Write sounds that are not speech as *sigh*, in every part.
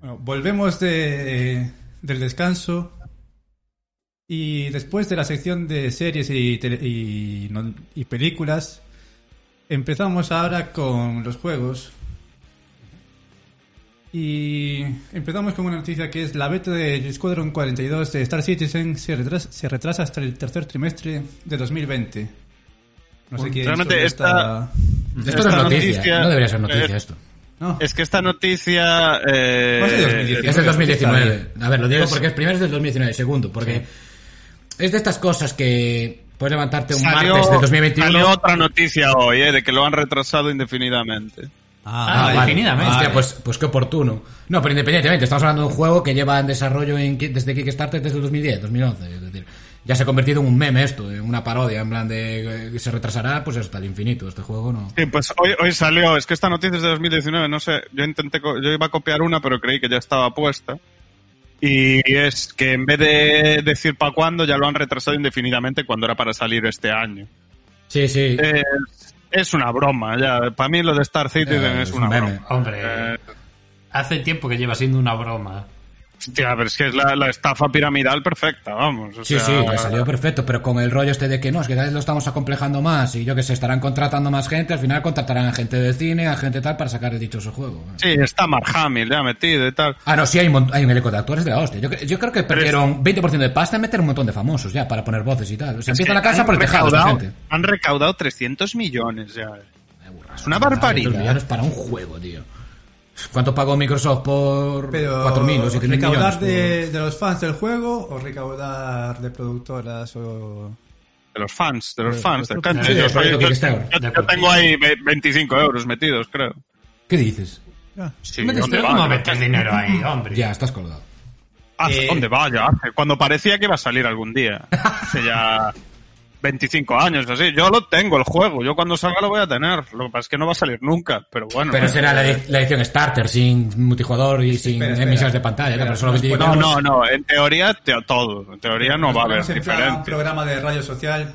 Bueno, volvemos de, del descanso y después de la sección de series y, tele- y, no- y películas, empezamos ahora con los juegos. Y empezamos con una noticia que es la beta de Squadron 42 de Star Citizen se retrasa, se retrasa hasta el tercer trimestre de 2020. No sé qué Realmente esta- Esto no es Esta noticia, noticia- no debería ser noticia eh, esto. No. Es que esta noticia... Eh, es de 2019. Es del 2019. A ver, lo digo Es- porque es primero es del 2019, segundo, porque es de estas cosas que puedes levantarte un Salió, martes del 2021. salió otra noticia hoy, eh, de que lo han retrasado indefinidamente. Ah, vale. definidamente. Hostia, pues, pues qué oportuno. No, pero independientemente, estamos hablando de un juego que lleva en desarrollo en, desde Kickstarter desde el 2010, 2011. Es decir, ya se ha convertido en un meme esto, en una parodia, en plan de eh, se retrasará pues hasta el infinito. Este juego no. Sí, pues hoy, hoy salió, es que esta noticia es de 2019, no sé, yo intenté, yo iba a copiar una, pero creí que ya estaba puesta. Y es que en vez de decir para cuándo, ya lo han retrasado indefinidamente cuando era para salir este año. Sí, sí. Es, es una broma, ya. Para mí lo de Star Citizen Eh, es es una un meme. broma. Hombre, Eh, hace tiempo que lleva siendo una broma. Hostia, pero es que es la, la estafa piramidal perfecta, vamos. o Sí, sea, sí, le salió perfecto, pero con el rollo este de que no, es que cada vez lo estamos acomplejando más y yo que sé, estarán contratando más gente, al final contratarán a gente de cine, a gente tal para sacar el dichoso juego. Sí, está Mark Hamill ya metido y tal. Ah, no, sí, hay hay un elenco de actores de la hostia. Yo, cre- yo creo que perdieron 20% de pasta en meter un montón de famosos ya para poner voces y tal. O sea, Es empieza la casa por el tejado gente. Han recaudado 300 millones ya. Es una barbaridad. millones para un juego, tío. ¿Cuánto pagó Microsoft por Pero 4.000 o 7.000 millones? recaudar por- de, de los fans del juego o recaudar de productoras o De los fans, de los De- fans de del canto. Yo, tengo ahí ve- 25 euros metidos, creo. ¿Qué dices? Sí, Metes- ¿dónde Pero va? ¿cómo metes dinero ahí, hombre? Ya, estás colgado. ¿Hace Eh, dónde vaya? Cuando parecía que iba a salir algún día. *laughs* Hace ya 25 años, así. Yo lo tengo, el juego. Yo cuando salga lo voy a tener. Lo que pasa es que no va a salir nunca, pero bueno. Pero será la, edi- la edición Starter, sin multijugador y sin espera, espera. emisiones de pantalla, Espera, pero 25 No, no, no. En teoría, te- todo. En teoría no Nos va a haber plan un programa de radio social.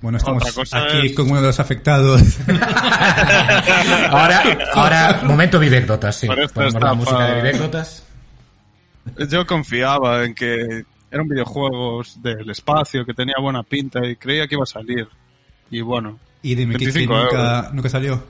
Bueno, estamos Otra cosa aquí es- con uno de los afectados. *laughs* ahora, ahora, momento Vivecdotas, sí. Por esto Ponemos la estafa. música de Vivecdotas. Yo confiaba en que eran videojuegos del espacio, que tenía buena pinta y creía que iba a salir. Y bueno, y dime que, que 25 nunca, euros. nunca salió.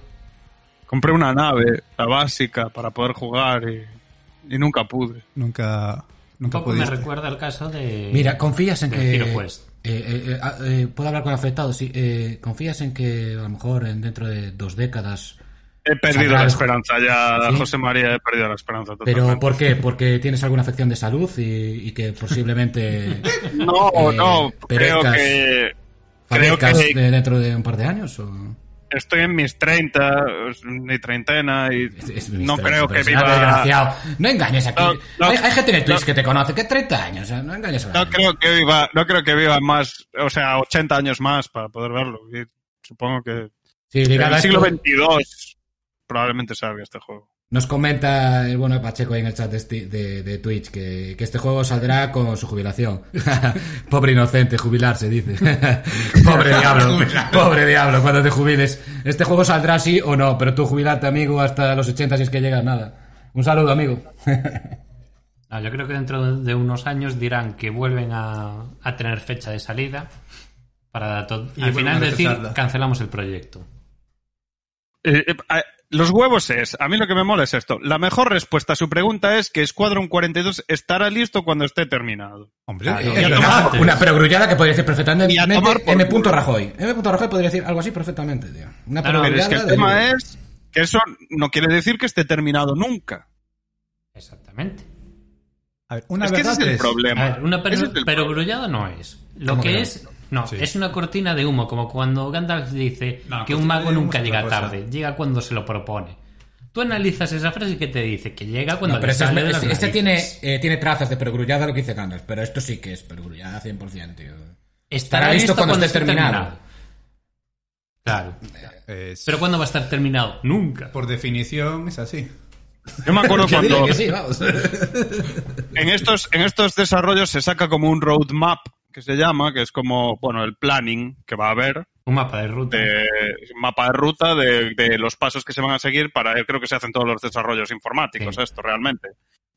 compré una nave, la básica, para poder jugar y, y nunca pude. Nunca, Un nunca poco me recuerda el caso de... Mira, confías en que... Eh, eh, eh, ah, eh, ¿Puedo hablar con afectados? Sí. Eh, ¿Confías en que a lo mejor en dentro de dos décadas... He perdido la esperanza ya, ¿Sí? José María, he perdido la esperanza totalmente. ¿Pero por qué? ¿Porque tienes alguna afección de salud y, y que posiblemente... *laughs* No, eh, no, creo que... Creo que de- dentro de un par de años? O... estoy en mis 30, mi treintena, y Es- es no creo que viva... desgraciado. No engañes aquí. No, no, hay, hay gente en el Twitch no. que te conoce que 30 años. o sea, no engañes a la No creo que viva, no creo que viva más, o sea, 80 años más para poder verlo. Y supongo que Sí, en el siglo XXII probablemente salga este juego. Nos comenta el bueno de Pacheco ahí en el chat de, esti- de- de Twitch que, que este juego saldrá con su jubilación. *laughs* pobre inocente, jubilarse, dice. *laughs* pobre diablo, pobre diablo, cuando te jubiles. Este juego saldrá sí o no, pero tú jubilarte, amigo, hasta los 80 si es que llegas, nada. Un saludo, amigo. *laughs* Ah, yo creo que dentro de unos años dirán que vuelven a, a tener fecha de salida para to- Y al final a decir cancelamos el proyecto. Eh, eh, los huevos es, a mí lo que me mola es esto. La mejor respuesta a su pregunta es que Squadron 42 estará listo cuando esté terminado. Hombre, Claro. eh, una, tomar antes. una perogrullada que podría decir perfectamente Y a tomar por M. Rajoy. M. Rajoy podría decir algo así perfectamente, tío. Una No, no, Pero es que el de- tema es que eso no quiere decir que esté terminado nunca. Exactamente. a ver, una es que ese verdad es el es- problema. A ver, una perogrullada no es. Lo ¿Cómo que que no? es No, Sí. es una cortina de humo, como cuando Gandalf dice No, que un mago nunca llega tarde, llega cuando se lo propone. Tú analizas esa frase y ¿qué te dice? Que llega cuando No, le pero este, sale de es- las este tiene, eh, tiene trazas de pergrullada lo que dice Gandalf, pero esto sí que es pergrullada 100%, tío. Estará estará listo cuando esté terminado. Claro. Es- Pero ¿cuándo va a estar terminado? Nunca. por definición es así. Yo me acuerdo *laughs* Que cuando que *laughs* sí, vamos. en estos, en estos desarrollos se saca como un roadmap que se llama, que es como, bueno, el planning que va a haber, Un mapa de ruta. de un mapa de ruta de, de los pasos que se van a seguir para, creo que se hacen todos los desarrollos informáticos, Sí. esto realmente,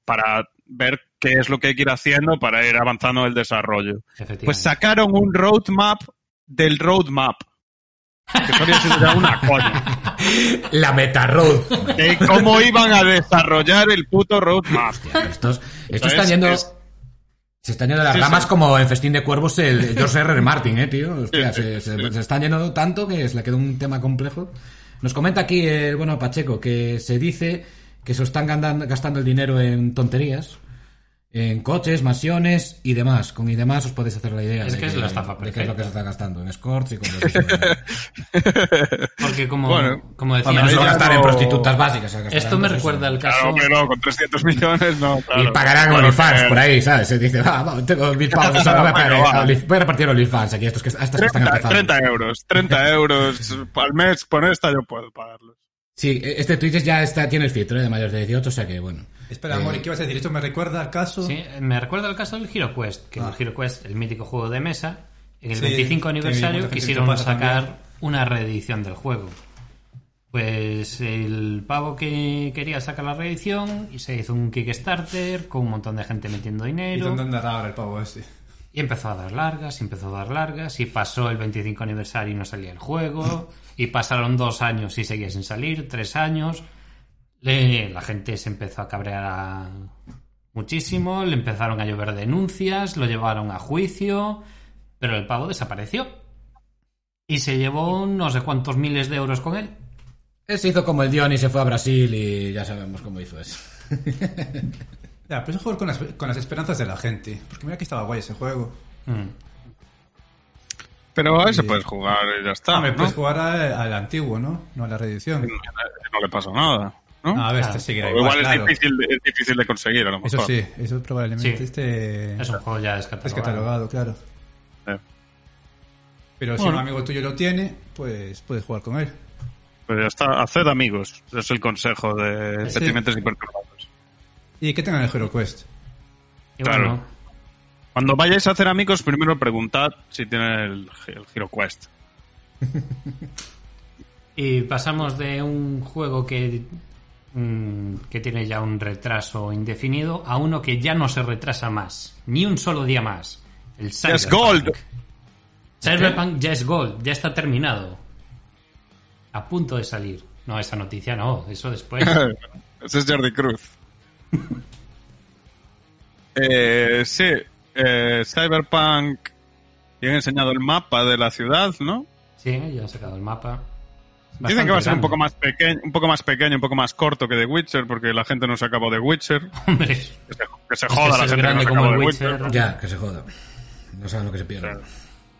para ver qué es lo que hay que ir haciendo para ir avanzando el desarrollo. Pues sacaron un roadmap del roadmap. Que eso había sido ya una *laughs* coña. La Meta Road. De cómo iban a desarrollar el puto roadmap. Estos, estos Es- están yendo. es- Se están yendo las Sí, ramas sí. como en Festín de Cuervos el George R. R. Martin, eh, tío. Hostia, se, se- están yendo tanto que se le quedó un tema complejo. Nos comenta aquí el bueno Pacheco que se dice que se están gastando el dinero en tonterías, en coches, mansiones y demás. Con y demás os podéis hacer la idea Es de, que es la estafa de qué es lo que se está gastando en escorts y cosas así. *laughs* Porque como, Bueno, como decía, Hombre, no gastar en prostitutas básicas. esto me recuerda al caso... Claro que no, con 300 millones no. Claro. Y pagarán Claro OnlyFans que- por ahí, ¿sabes? Se dice, va, va, tengo mil *laughs* pavos, eso no voy a pagar, Bueno, eh, voy a repartir OnlyFans aquí, estos que, a estas que están 30, empezando. 30 euros, 30 *laughs* euros al mes, por esta yo puedo pagarlos. Sí, este Twitch ya está, tiene el filtro eh, de mayores de 18, o sea que bueno. Espera, Eh, amor, ¿y ¿qué vas a decir? Esto me recuerda al caso. Sí, me recuerda el caso del Hero Quest, que Ah. el Hero Quest, el mítico juego de mesa, en el Sí, 25 que aniversario quisieron sacar también. una reedición del juego. Pues el pavo que quería sacar la reedición y se hizo un Kickstarter con un montón de gente metiendo ¿Y dinero dónde andará ahora el pavo ese? Y empezó a dar largas, y empezó a dar largas y pasó el 25 aniversario y no salía el juego *laughs* y pasaron dos años y seguía sin salir, tres años. Le- la gente se empezó a cabrear a- muchísimo, le empezaron a llover denuncias, lo llevaron a juicio, pero el pavo desapareció. Y se llevó no sé cuántos miles de euros con él. Él se hizo como el Dion y se fue a Brasil y ya sabemos cómo hizo eso. *laughs* Ya, pero es jugar con las, con las esperanzas de la gente. Porque mira que estaba guay ese juego. Mm. Pero a ese Sí. puedes jugar y ya está. Ah, me ¿no? puedes jugar al antiguo, ¿no? No a la reedición. No le pasa nada. ¿no? No, a ver, Claro. este seguirá O igual, igual es, claro. difícil, de- es difícil de conseguir, a lo mejor. Eso sí, eso probablemente Sí. este Es un juego ya es descatalogado. catalogado, claro. Eh, Pero si un amigo tuyo lo tiene, pues puedes jugar con él. Pues ya está, haced amigos. Es el consejo de Sí. Petimentes y Perturbados. Y que tengan el Hero Quest. Y Claro. bueno, Cuando vayáis a hacer amigos, primero preguntad si tienen el, el Hero Quest. *laughs* Y pasamos de un juego que, mm, que tiene ya un retraso indefinido a uno que ya no se retrasa más. Ni un solo día más. El Yes, Cyberpunk. Gold. Cyberpunk ya es Gold, ya está terminado. A punto de salir. No, esa noticia no, eso después. *laughs* Ese es Jordi Cruz. *laughs* eh, sí, eh, Cyberpunk. Y han enseñado el mapa de la ciudad, ¿no? Sí, ya han sacado el mapa. Dicen que va a ser un poco más pequeño, un poco más pequeño, un poco más corto que The Witcher, porque la gente no se acabó de Witcher. *laughs* Hombre, Que se, que se Es joda que la gente que no se acabó el de Witcher. Witcher. Ya, que se joda. No saben lo que se pierde. Claro.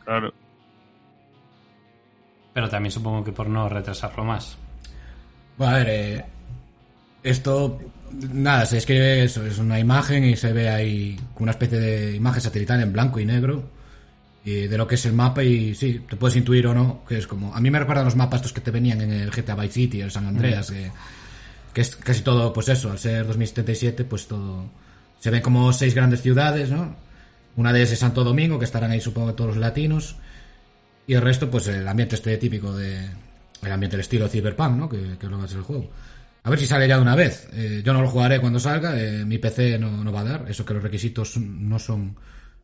Claro. pero también supongo que por no retrasarlo más. Bueno, a ver, eh, esto, nada, se escribe eso, es una imagen y se ve ahí una especie de imagen satelital en blanco y negro y de lo que es el mapa y sí, te puedes intuir o no, que es como, a mí me recuerdan los mapas estos que te venían en el GTA Vice City, el San Andreas, que, que es casi todo, pues eso, al ser 2077, pues todo, se ven como seis grandes ciudades, ¿no? Una de ellas es Santo Domingo, que estarán ahí supongo todos los latinos. Y el resto, pues el ambiente este típico de. El ambiente del estilo Cyberpunk, ¿no? Que, que es lo que es el juego. A ver si sale ya de una vez. Eh, yo no lo jugaré cuando salga. eh, mi PC no, no va a dar. Eso que los requisitos no son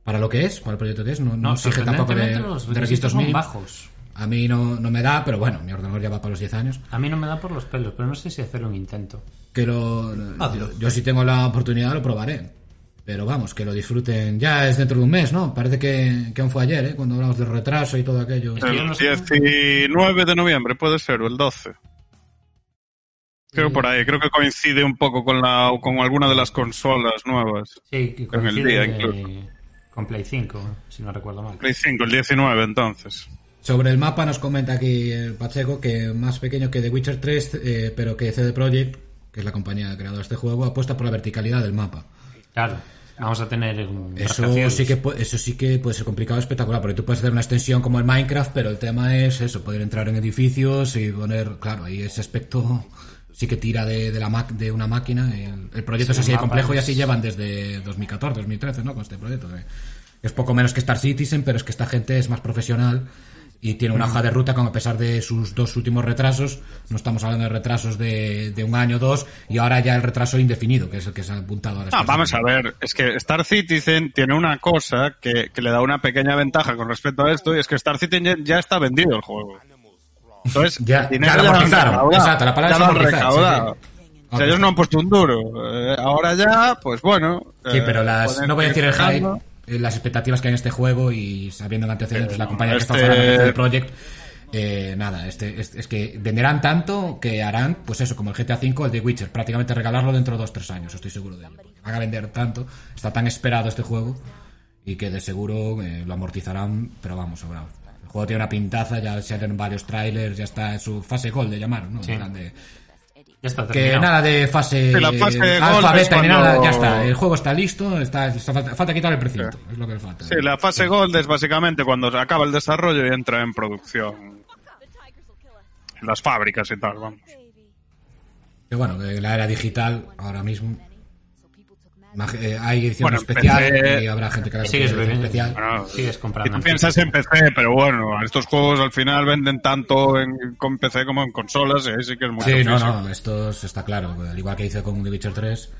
para lo que es, para el proyecto que es. No, no, exige tampoco de, los de requisitos son bajos. A mí no, no me da, pero bueno, mi ordenador ya va para los 10 años. A mí no me da por los pelos, pero no sé si hacer un intento. Que lo. Yo, yo si tengo la oportunidad lo probaré. Pero vamos, que lo disfruten. Ya es dentro de un mes, ¿no? Parece que, que aún fue ayer, ¿eh? Cuando hablamos del retraso y todo aquello. El no sé- 19 de noviembre puede ser, o el 12. Creo por ahí, creo que coincide un poco con la con alguna de las consolas nuevas. Sí, que Con el día, incluso. Con Play 5, si no recuerdo mal. Play 5, el 19 entonces. Sobre el mapa nos comenta aquí el Pacheco que más pequeño que The Witcher 3, eh, pero que CD Projekt, que es la compañía creadora de este juego, apuesta por la verticalidad del mapa. Claro, vamos a tener un Eso sí, que, eso sí que puede ser complicado, espectacular, porque tú puedes hacer una extensión como el Minecraft, pero el tema es eso, poder entrar en edificios y poner, claro, ahí ese aspecto sí que tira de, de la mac- de una máquina. El, el proyecto Sí, es así de complejo y así llevan desde 2014, 2013, ¿no? Con este proyecto. que es poco menos que Star Citizen, pero es que esta gente es más profesional y tiene una hoja de ruta con a pesar de sus dos últimos retrasos, no estamos hablando de retrasos de, de un año o dos, y ahora ya el retraso indefinido, que es el que se ha apuntado a las No, cosas. vamos a ver, es que Star Citizen tiene una cosa que, que le da una pequeña ventaja con respecto a esto, y es que Star Citizen ya, ya está vendido el juego. Entonces, Ya- el dinero ya lo amortizaron. Exacto, la palabra ya es amortizar, sí, sí. O sea, ellos no han puesto un duro. Eh, ahora ya, pues bueno. Sí, eh, pero las, no voy a decir el hype, eh, las expectativas que hay en este juego y sabiendo el antecedentes de la compañía que este- estamos hablando del Project, eh, nada, este, es, es que venderán tanto que harán, pues eso, como el GTA V, el de Witcher, prácticamente regalarlo dentro de dos tres años, estoy seguro de ello. Van a vender tanto, está tan esperado este juego y que de seguro eh, lo amortizarán, pero vamos, sobrado. El juego tiene una pintaza, ya salen varios trailers, ya está en su fase gol de llamar, ¿no? Sí. De- Ya está que nada de fase, Sí, fase alfa, beta ni cuando- nada, ya está. El juego está listo, está, está- falta, falta quitar el precinto, es lo que le falta. Sí, la fase Gold es básicamente cuando se acaba el desarrollo y entra en producción. En las fábricas y tal, vamos. Que bueno, que la era digital ahora mismo eh, hay edición Bueno, especial empecé- y habrá gente que la Sigues especial. Bueno, Sigues y comprando. tú en piensas en PC, pero bueno, estos juegos al final venden tanto en, con PC como en consolas, y ahí sí que es mucho Sí, no, físico. no, esto está claro. Al igual que hice con The Witcher 3,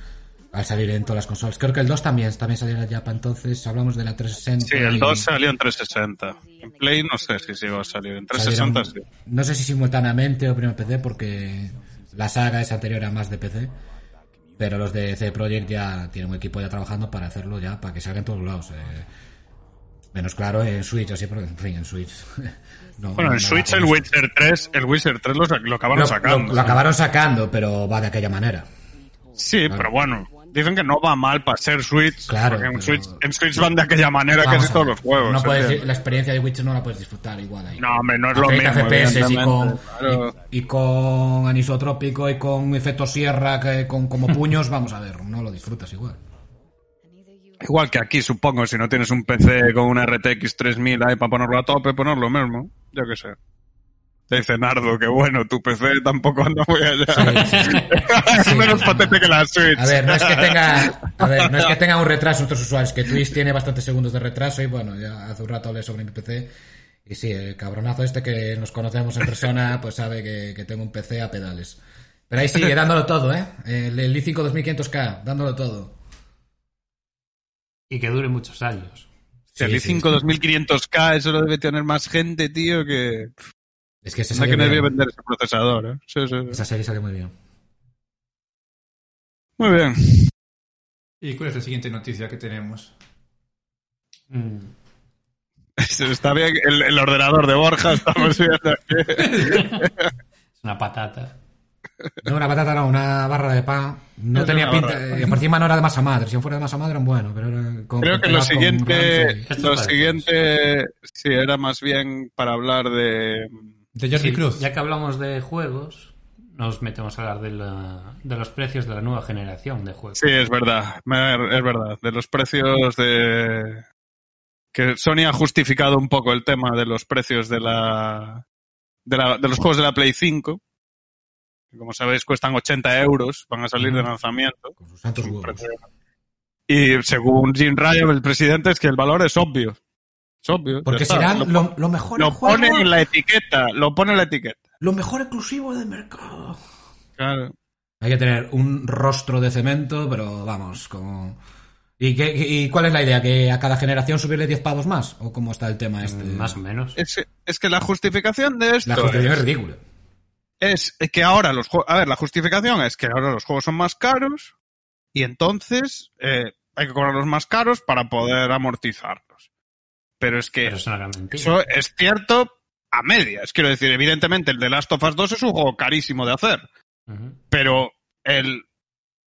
al salir en todas las consolas. Creo que el 2 también, también salió ya para entonces. Hablamos de la 360. Sí, el y- 2 salió en 360. En Play no sé si sí va a salir. En 360 salieron- sí. No sé si simultáneamente o primero PC, porque la saga es anterior a más de PC. Pero los de CD Projekt ya tienen un equipo ya trabajando para hacerlo ya, para que salga en todos lados. eh. Menos claro en Switch, así, porque en fin, en Switch. *laughs* no- Bueno, no en Switch el. Witcher 3, el Witcher 3 lo, lo acabaron Lo- sacando. Lo, lo acabaron sacando, pero va de aquella manera. Sí, pero bueno, dicen que no va mal para ser Switch. Claro, porque en, Switch, en Switch van de aquella manera Vamos casi todos los juegos. La experiencia de Witcher no la puedes disfrutar igual ahí. No, hombre, no es lo 30 mismo. FPS y con, claro. y, y con anisotrópico y con efecto sierra, que, con como *laughs* puños, vamos a ver, no lo disfrutas igual. Igual que aquí, supongo, si no tienes un PC con una RTX 3000 ahí para ponerlo a tope, poner lo mismo. Yo qué sé. Te dice Nardo que bueno, tu PC tampoco anda muy allá. Sí, sí, sí. *laughs* es Sí. menos patente que la Switch. A ver, no es que tenga, a ver, no es que *laughs* tenga un retraso nuestros usuarios, que Twitch tiene bastantes segundos de retraso y bueno, ya hace un rato hablé sobre mi PC y sí, el cabronazo este que nos conocemos en persona, pues sabe que, que tengo un PC a pedales. Pero ahí sigue dándolo todo, ¿eh? El, el i5 2500K, dándolo todo. Y que dure muchos años. Si el Sí, sí, i5 2500K, eso lo debe tener más gente, tío, que... Es que se No hay salió que debe bien. vender ese procesador, ¿eh? Sí, sí, sí. Esa serie salió muy bien. Muy bien. ¿Y cuál es la siguiente noticia que tenemos? Mm. *laughs* Está bien el, el ordenador de Borja, estamos viendo aquí. Es una patata. No, una patata no, una barra de pan. No Es tenía pinta, eh, por encima no era de masa madre. Si fuera de masa madre bueno, pero era con Creo con que lo siguiente, lo siguiente, sí, era más bien para hablar de... De Jordi Sí, Cruz. ya que hablamos de juegos, nos metemos a hablar de, la- de los precios de la nueva generación de juegos. Sí, es verdad, es verdad, de los precios de... Que Sony ha justificado un poco el tema de los precios de la... De, la- de los juegos de la Play 5. que Como sabéis, cuestan 80 euros, van a salir de lanzamiento. Con sus santos Es un huevos. precio- Y según Jim Ryan, el presidente, es que el valor es obvio. Es obvio. Porque serán Lo, lo, lo mejor lo juego, pone en la etiqueta, lo pone en la etiqueta. lo mejor exclusivo del mercado. Claro. Hay que tener un rostro de cemento, pero vamos, como... ¿Y, qué, y cuál es la idea? ¿Que a cada generación subirle 10 pavos más? ¿O cómo está el tema este? Mm, Más o menos. Es, es que la justificación de esto La justificación es es, ridícula. es que ahora los juegos... A ver, la justificación es que ahora los juegos son más caros y entonces eh, hay que cobrarlos más caros para poder amortizarlos. Pero es que Pero es una gran mentira. eso es cierto a medias. Quiero decir, evidentemente el de Last of Us 2 es un juego carísimo de hacer. Pero el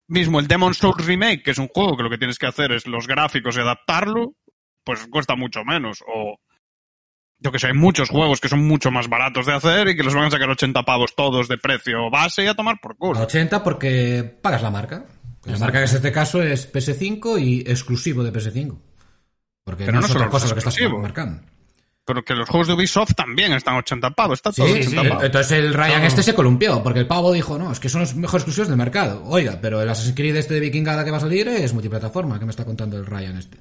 mismo el Demon Souls Remake, que es un juego que lo que tienes que hacer es los gráficos y adaptarlo, pues cuesta mucho menos. O yo que sé, hay muchos juegos que son mucho más baratos de hacer y que los van a sacar 80 pavos todos de precio base y a tomar por culo. 80 porque pagas la marca. La marca que en este caso es PS5 y exclusivo de PS5. Porque Pero no, no es solo otra cosa es lo que estás marcando. Pero que los juegos de Ubisoft también están 80 pavos, está todo Sí, 80 sí. Entonces el Ryan No. este se columpió, porque el pavo dijo, no, es que son los mejores exclusivos del mercado. Oiga, pero el Assassin's Creed este de Vikingada que va a salir es multiplataforma, que me está contando el Ryan este.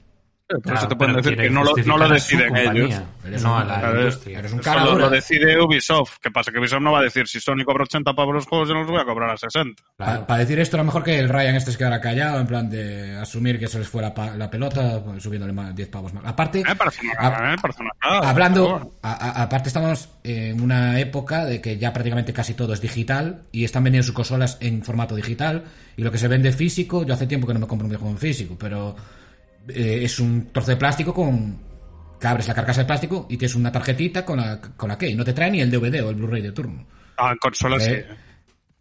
Por eso Claro, te pueden decir que no lo, no lo deciden compañía, ellos. Eres no un- a la industria. eres un Eso cara lo, decide Ubisoft. ¿Qué pasa? Que Ubisoft no va a decir si Sony cobra 80 pavos los juegos, yo no los voy a cobrar a 60. Claro. Para decir esto, a lo mejor que el Ryan este se quedara callado, en plan de asumir que se les fue la, pa- la pelota, pues, subiéndole más 10 pavos más. Aparte, una, una cagada, por Hablando, a- aparte estamos en una época de que ya prácticamente casi todo es digital y están vendiendo sus consolas en formato digital y lo que se vende físico, yo hace tiempo que no me compro un videojuego en físico, pero eh, es un trozo de plástico con que abres la carcasa de plástico y tienes una tarjetita con la, con la key, no te trae ni el DVD o el Blu-ray de turno. Ah, en consolas Eh, sí.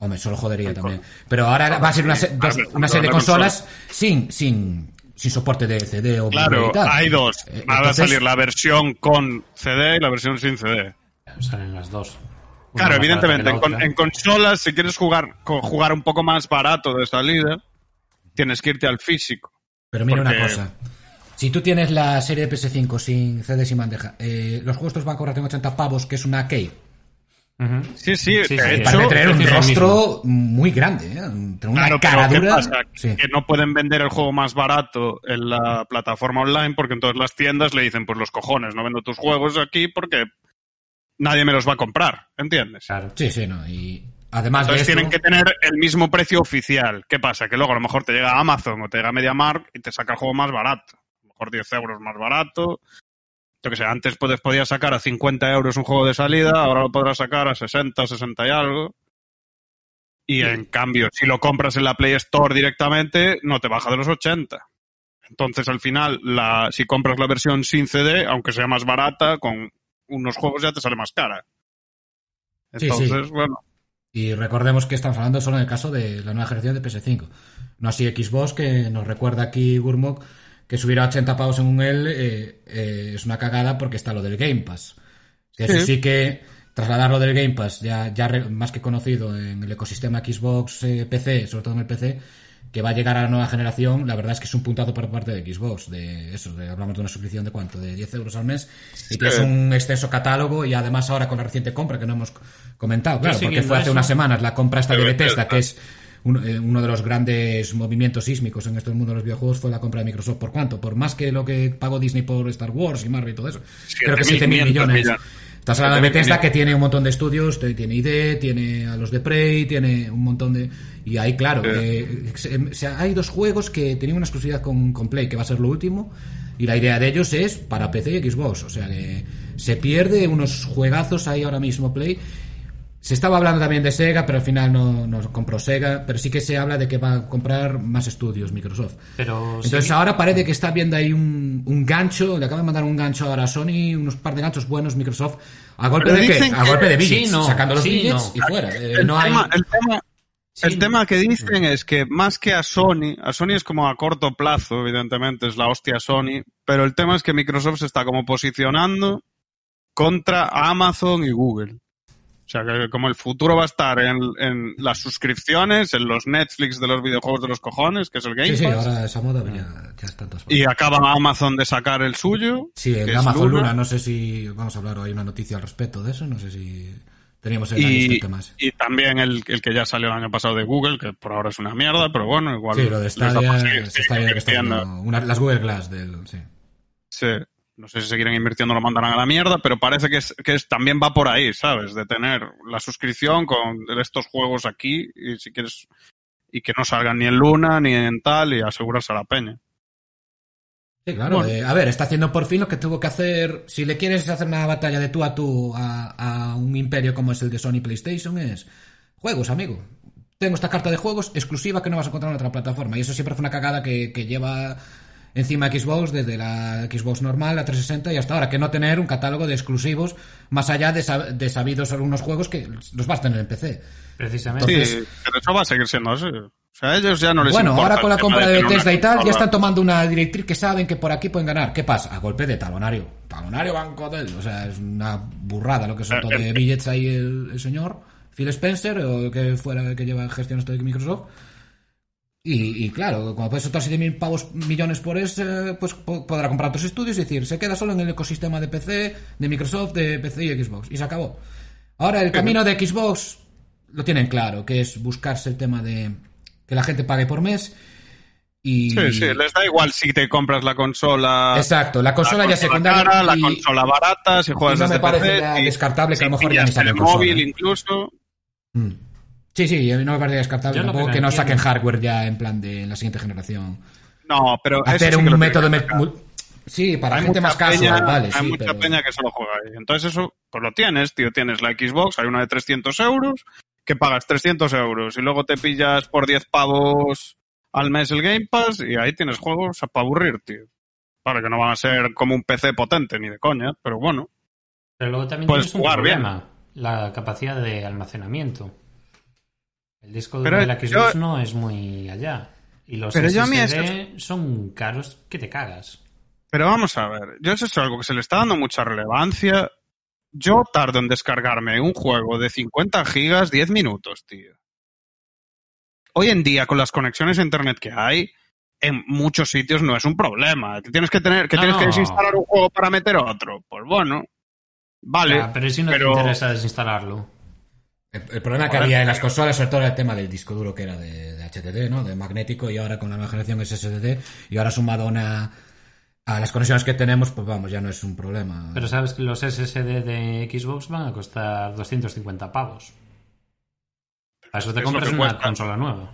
Hombre, solo jodería también. Pero ahora va a ser una, se- dos- Ah, una serie de la consolas sin, sin, sin soporte de CD o Blu-ray Claro, y tal. hay dos. Eh, Va a salir la versión con CD y la versión sin CD. Salen las dos. Una Claro, evidentemente, en, que con- consolas, si quieres jugar, jugar un poco más barato de salida, tienes que irte al físico. Pero mira Porque- una cosa. Si tú tienes la serie de PS5 sin CD sin bandeja, eh, los juegos te los van a cobrar en 80 pavos, que es una key. Sí, sí, Sí, de sí. hecho, tener un rostro muy grande, ¿eh? Una Claro, cara pero ¿qué dura. pasa? Sí. Que no pueden vender el juego más barato en la plataforma online porque entonces las tiendas le dicen, pues los cojones, no vendo tus juegos aquí porque nadie me los va a comprar, ¿entiendes? Claro. sí, sí, no. Y además Entonces de tienen que tener el mismo precio oficial. ¿Qué pasa? Que luego a lo mejor te llega Amazon o te llega MediaMark y te saca el juego más barato. A lo mejor 10 euros más barato. Yo que sé, antes puedes, podías sacar a 50 euros un juego de salida, ahora lo podrás sacar a 60, 60 y algo. Y en cambio, si lo compras en la Play Store directamente, no te baja de los 80. Entonces, al final, la, si compras la versión sin CD, aunque sea más barata, con unos juegos ya te sale más cara. Sí, sí. Entonces, bueno. Y recordemos que estamos hablando solo en el caso de la nueva generación de PS5. No así Xbox, que nos recuerda aquí Gurmok que subir a 80 pavos en un L eh, eh, es una cagada porque está lo del Game Pass. Eso Sí. sí que trasladarlo del Game Pass, ya, ya re- más que conocido en el ecosistema Xbox eh, PC, sobre todo en el PC, que va a llegar a la nueva generación, la verdad es que es un puntazo por parte de Xbox. De eso, de- hablamos de una suscripción de cuánto, de 10 euros al mes, y tienes un extenso catálogo, y además ahora con la reciente compra que no hemos comentado, claro, porque fue hace eso. unas semanas la compra esta de Bethesda, que es un- eh, uno de los grandes movimientos sísmicos en este mundo de los videojuegos fue la compra de Microsoft. ¿Por cuánto? Por más que lo que pagó Disney por Star Wars y Marvel y todo eso. Creo que 7 mil 7.500 millones. millones. Estás hablando de 7.500. Bethesda que tiene un montón de estudios, tiene ID, tiene a los de Prey, tiene un montón de... Y ahí, claro, eh, o sea, hay dos juegos que tenían una exclusividad con, con Play, que va a ser lo último, y la idea de ellos es para PC y Xbox. O sea que se pierde unos juegazos ahí ahora mismo Play. Se estaba hablando también de Sega, pero al final no, no compró Sega, pero sí que se habla de que va a comprar más estudios Microsoft. Pero Entonces sí- ahora parece que está viendo ahí un, un gancho, le acaban de mandar un gancho ahora a Sony, unos par de ganchos buenos Microsoft, a golpe Pero de qué? A golpe de sí, billets, no, sacando los sí, billets no. y fuera. Eh, el, no hay... tema, el tema- Sí, el tema que dicen es que más que a Sony, a Sony es como a corto plazo, evidentemente, es la hostia Sony, pero el tema es que Microsoft se está como posicionando contra Amazon y Google. O sea, que como el futuro va a estar en, en las suscripciones, en los Netflix de los videojuegos de los cojones, que es el Game Sí, sí, Pass, ahora esa moda ya, ya está en y acaba Amazon de sacar el suyo. Sí, el Amazon Luna. Luna. no sé si vamos a hablar hoy una noticia al respecto de eso, no sé si teníamos en la lista Y, el tema ese. y también el, el que ya salió el año pasado de Google, que por ahora es una mierda, pero bueno, igual. Sí, lo de les Stadia, seguir está viendo que está una- las Google Glass del... Sí. Sí. No sé si seguirán invirtiendo o lo mandarán a la mierda, pero parece que, es, que es, también va por ahí, ¿sabes? De tener la suscripción con estos juegos aquí y si quieres y que no salgan ni en Luna ni en tal y asegurarse a la peña. Sí, claro. Bueno. eh, a ver, está haciendo por fin lo que tuvo que hacer. Si le quieres hacer una batalla de tú a tú a, a un imperio como es el de Sony PlayStation, es juegos, amigo. Tengo esta carta de juegos exclusiva que no vas a encontrar en otra plataforma. Y eso siempre fue una cagada que, que lleva encima Xbox desde la Xbox normal, la 360 y hasta ahora. Que no tener un catálogo de exclusivos más allá de, sab- de sabidos algunos juegos que los vas a tener en PC. Precisamente. Sí, pero eso va a seguir siendo así. O sea, a ellos ya no les Bueno, ahora con la compra de Bethesda y tal, ya están tomando una directriz que saben que por aquí pueden ganar. ¿Qué pasa? A golpe de talonario. Talonario banco del. O sea, es una burrada lo que soltó Eh, de eh. billets ahí el, el señor Phil Spencer, o el que fuera el que lleva gestión esto de Microsoft. Y, y claro, cuando puedes soltar 7.000 pavos millones por ese, pues po- podrá comprar otros estudios y decir, se queda solo en el ecosistema de PC, de Microsoft, de PC y Xbox. Y se acabó. Ahora, el camino de Xbox lo tienen claro, que es buscarse el tema de que la gente pague por mes. Y... Sí, sí, les da igual si te compras la consola. Exacto, la consola ya secundaria. cara, la consola barata, si juegas y no me parece PC, descartable que a lo mejor ya ni el móvil ¿eh? incluso. Mm. Sí, sí, no me parece descartable tampoco que que no saquen hardware ya en plan de en la siguiente generación. No, pero eso Hacer sí un método... Sí, para hay gente más casual, peña, vale, hay sí, mucha pero... peña que solo juega ahí. Entonces eso, pues lo tienes, tío. Tienes la Xbox, hay una de 300 euros, que pagas 300 euros y luego te pillas por 10 pavos al mes el Game Pass y ahí tienes juegos para aburrir, tío. Claro que no van a ser como un PC potente, ni de coña, pero bueno. Pero luego también Puedes tienes un jugar bien. problema, la capacidad de almacenamiento. El disco duro de la Xbox yo- no es muy allá. Y los Pero yo a mí SSD son caros que te cagas. Pero vamos a ver, yo eso es algo que se le está dando mucha relevancia. Yo tardo en descargarme un juego de 50 gigas 10 minutos, tío. Hoy en día, con las conexiones a internet que hay, en muchos sitios no es un problema. Que tienes que tener, que No, tienes que desinstalar un juego para meter otro. Pues bueno. Vale. Ya, pero si no pero- te interesa desinstalarlo. El, el problema que había en las consolas, sobre todo era el tema del disco duro que era de, de HDD, ¿no? De magnético, y ahora con la nueva generación es SSD, y ahora sumado a, una, a las conexiones que tenemos, pues vamos, ya no es un problema. Pero sabes que los SSD de Xbox van a costar 250 pavos. Para eso te Es compras una cuesta. consola nueva.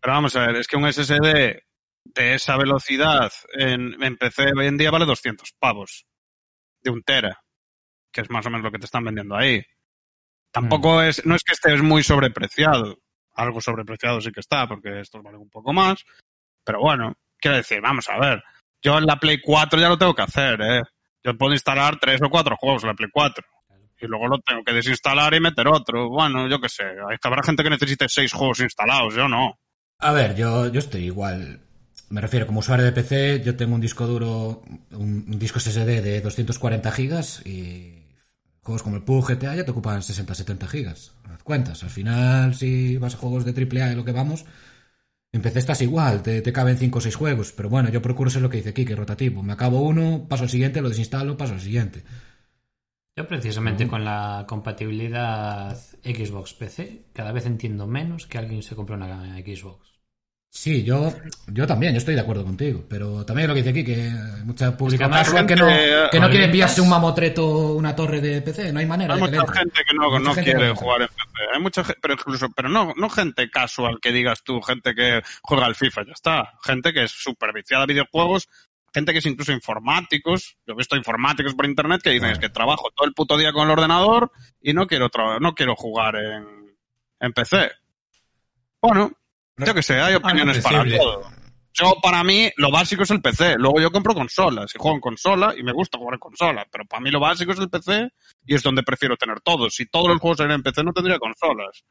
Pero vamos a ver, es que un SSD de esa velocidad en, en PC hoy en día vale 200 pavos. De un tera. Que es más o menos lo que te están vendiendo ahí. Tampoco es, no es que estés muy sobrepreciado. Algo sobrepreciado sí que está, porque estos valen un poco más. Pero bueno, quiero decir, vamos a ver. Yo en la Play 4 ya lo tengo que hacer, ¿eh? Yo puedo instalar tres o cuatro juegos en la Play 4. Y luego lo tengo que desinstalar y meter otro. Bueno, yo qué sé. Hay que habrá gente que necesite seis juegos instalados, yo no. A ver, yo, yo estoy igual. Me refiero, como usuario de PC, yo tengo un disco duro, un, un disco SSD de 240 gigas y juegos como el PUG GTA ya te ocupan 60-70 gigas. Haz cuentas. Al final, si vas a juegos de AAA y lo que vamos, en PC estás igual, te, te caben 5 o 6 juegos. Pero bueno, yo procuro ser lo que dice Kike, rotativo. Me acabo uno, paso al siguiente, lo desinstalo, paso al siguiente. Yo precisamente con la compatibilidad Xbox PC cada vez entiendo menos que alguien se compre una Xbox. Sí, yo, yo también, yo estoy de acuerdo contigo, pero también lo que dice aquí, que mucha pública casual que no, que no quiere enviarse un mamotreto, una torre de PC, no hay manera Hay de mucha gente que no, no gente quiere jugar en PC. Hay mucha gente, pero incluso, pero no, no gente casual que digas tú, gente que juega al FIFA, ya está. Gente que es súper viciada a videojuegos, gente que es incluso informáticos. Yo he visto informáticos por internet que dicen es que trabajo todo el puto día con el ordenador y no quiero no quiero jugar en, en PC. Bueno, yo que sé, hay opiniones para todo. Yo, para mí, lo básico es el PC. Luego yo compro consolas y juego en consola y me gusta jugar en consola. Pero para mí lo básico es el PC y es donde prefiero tener todos. Si todos los juegos eran en PC no tendría consolas.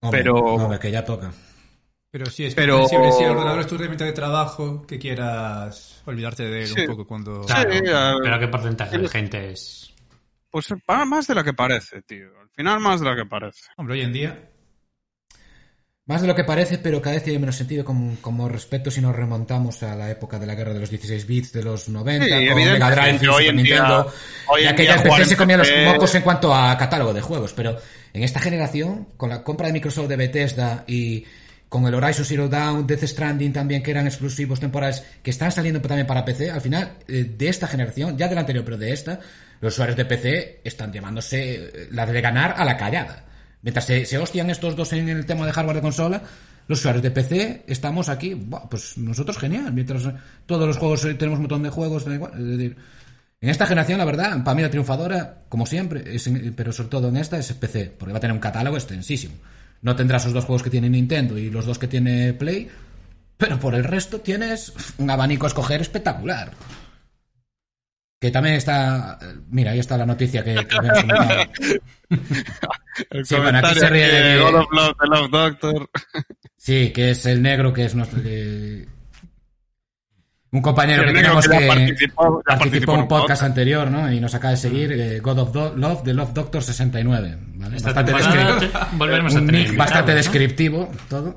Hombre, pero- hombre, que ya toca. Pero sí, es Pero-. Si el ordenador es tu herramienta de trabajo, que quieras olvidarte de él Sí. un poco cuando... Claro, Sí, eh, pero ¿qué porcentaje de gente es? Pues más de lo que parece, tío. Al final más de lo que parece. Hombre, hoy en día... Más de lo que parece, pero cada vez tiene menos sentido como, como respecto si nos remontamos a la época de la guerra de los 16 bits de los 90, Sí, con Mega Drive y hoy Super en día- Nintendo. hoy y en aquella día jugar PC en se comía los mocos en cuanto a catálogo de juegos, pero en esta generación, con la compra de Microsoft de Bethesda y con el Horizon Zero Dawn, Death Stranding también, que eran exclusivos temporales, que están saliendo también para PC, al final, eh, de esta generación, ya de la anterior, pero de esta, los usuarios de PC están llevándose eh, la de ganar a la callada. Mientras se, se hostian estos dos en el tema de hardware de consola, los usuarios de PC estamos aquí, pues nosotros genial, mientras todos los juegos, eh, tenemos un montón de juegos, en esta generación, la verdad, para mí la triunfadora, como siempre, es pero sobre todo en esta, es PC, porque va a tener un catálogo extensísimo. No tendrás esos dos juegos que tiene Nintendo y los dos que tiene Play, pero por el resto tienes un abanico a escoger espectacular. Que también está. Mira, ahí está la noticia que, que. *laughs* El Sí, bueno, aquí se ríe de de que- God of Love, The Love Doctor. Sí, que es el negro que es nuestro... Un compañero que tenemos que participó- en un podcast podcast. anterior, ¿no? Y nos acaba de seguir eh, God of Do- Love de Love Doctor 69. ¿vale? Bastante temporada descri- volveremos a un tener nick bastante ¿no? descriptivo todo.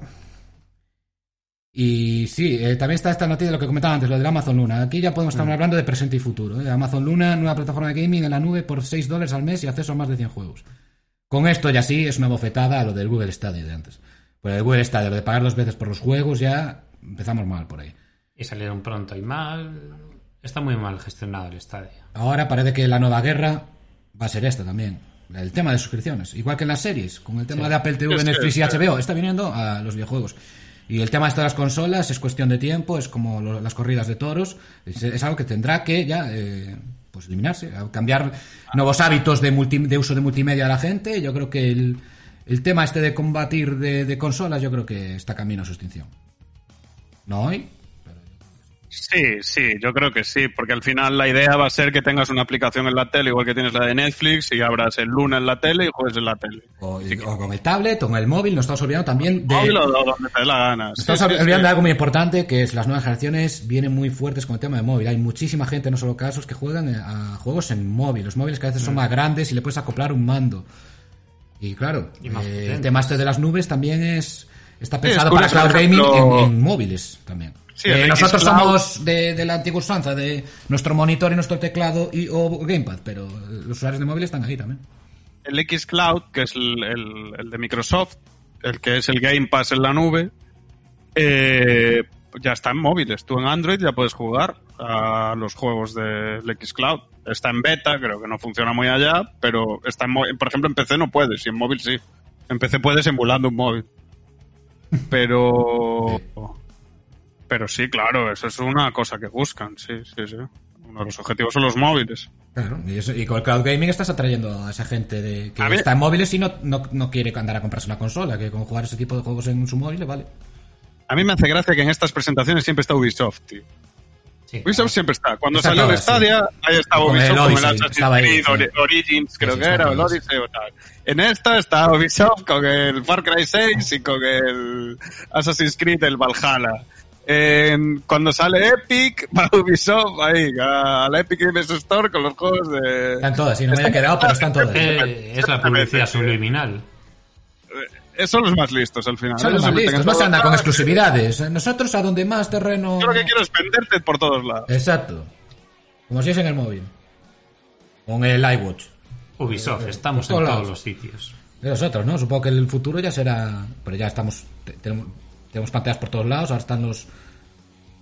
Y sí, eh, también está esta noticia de lo que comentaba antes, lo del Amazon Luna. Aquí ya podemos Mm. estar hablando de presente y futuro. ¿eh? Amazon Luna, nueva plataforma de gaming en la nube por 6 dólares al mes y acceso a más de 100 juegos. Con esto ya sí es una bofetada a lo del Google Stadia de antes. Pues el Google Stadia, lo de pagar dos veces por los juegos, ya empezamos mal por ahí. Y salieron pronto y mal. Está muy mal gestionado el estadio. Ahora parece que la nueva guerra va a ser esta también. El tema de suscripciones. Igual que en las series, con el tema de Apple TV, Netflix y HBO, está viniendo a los videojuegos. Y el tema de estas consolas es cuestión de tiempo, es como lo- las corridas de toros. Es, algo que tendrá que ya eh, pues eliminarse, cambiar nuevos hábitos de, multi- de uso de multimedia a la gente. Yo creo que el, el tema este de combatir de, de consolas, yo creo que está camino a su extinción. No hoy, Sí, sí, yo creo que sí, porque al final la idea va a ser que tengas una aplicación en la tele, igual que tienes la de Netflix, y abras el Luna en la tele y juegues en la tele. o, o con el tablet, o con el móvil, nos estamos olvidando también de... Móvil o donde te dé la gana. Sí, Estamos sí, olvidando de algo muy importante, que es las nuevas generaciones vienen muy fuertes con el tema de móvil. Hay muchísima gente, no solo casos, que juegan a juegos en móvil. Los móviles que a veces Mm. son más grandes y le puedes acoplar un mando. Y claro, Y eh, el tema este de las nubes también es está pensado es para cloud gaming en móviles también. Sí, Eh, nosotros Xcloud- somos de, de la antigua usanza de nuestro monitor y nuestro teclado y o gamepad, pero los usuarios de móvil están ahí también. El X Cloud, que es el, el- el de Microsoft, el que es el Game Pass en la nube, eh, ya está en móviles. Tú en Android ya puedes jugar a los juegos del X Cloud. Está en beta, creo que no funciona muy allá, pero está en por ejemplo en PC no puedes, y en móvil sí. En PC puedes emulando un móvil. Pero... Pero sí, claro, eso es una cosa que buscan, sí, sí, sí. Uno de los objetivos son los móviles. Claro, y, eso- y con el cloud gaming estás atrayendo a esa gente de, que A está en móviles y no, no, no quiere andar a comprarse una consola, que con jugar ese tipo de juegos en su móvil le vale. A mí me hace gracia que en estas presentaciones siempre está Ubisoft, tío. Sí, Ubisoft siempre está. Cuando Está salió sí. Stadia, ahí estaba Con el Ubisoft con el Odyssey, Assassin's estaba ahí, Creed sí. Ori- Origins, creo que era, o el. Odyssey o tal. En esta está Ubisoft con el Far Cry 6 y con el Assassin's Creed, el Valhalla. En- cuando sale Epic, *laughs* va Ubisoft ahí, a la Epic Games Store con los juegos de... Están todas, sí, no me haya quedado, pero están todas. Eh, es la publicidad subliminal. Eh, Son los más listos al final. Son los Ellos más listos, todos anda con exclusividades. Nosotros a donde más terreno... Yo lo que quiero es venderte por todos lados. Exacto. Como si es en el móvil. O en el iWatch. Ubisoft, estamos por en todos los sitios. De nosotros, ¿no? Supongo que el futuro ya será... Pero ya estamos... te- tenemos, tenemos pantallas por todos lados, ahora están los...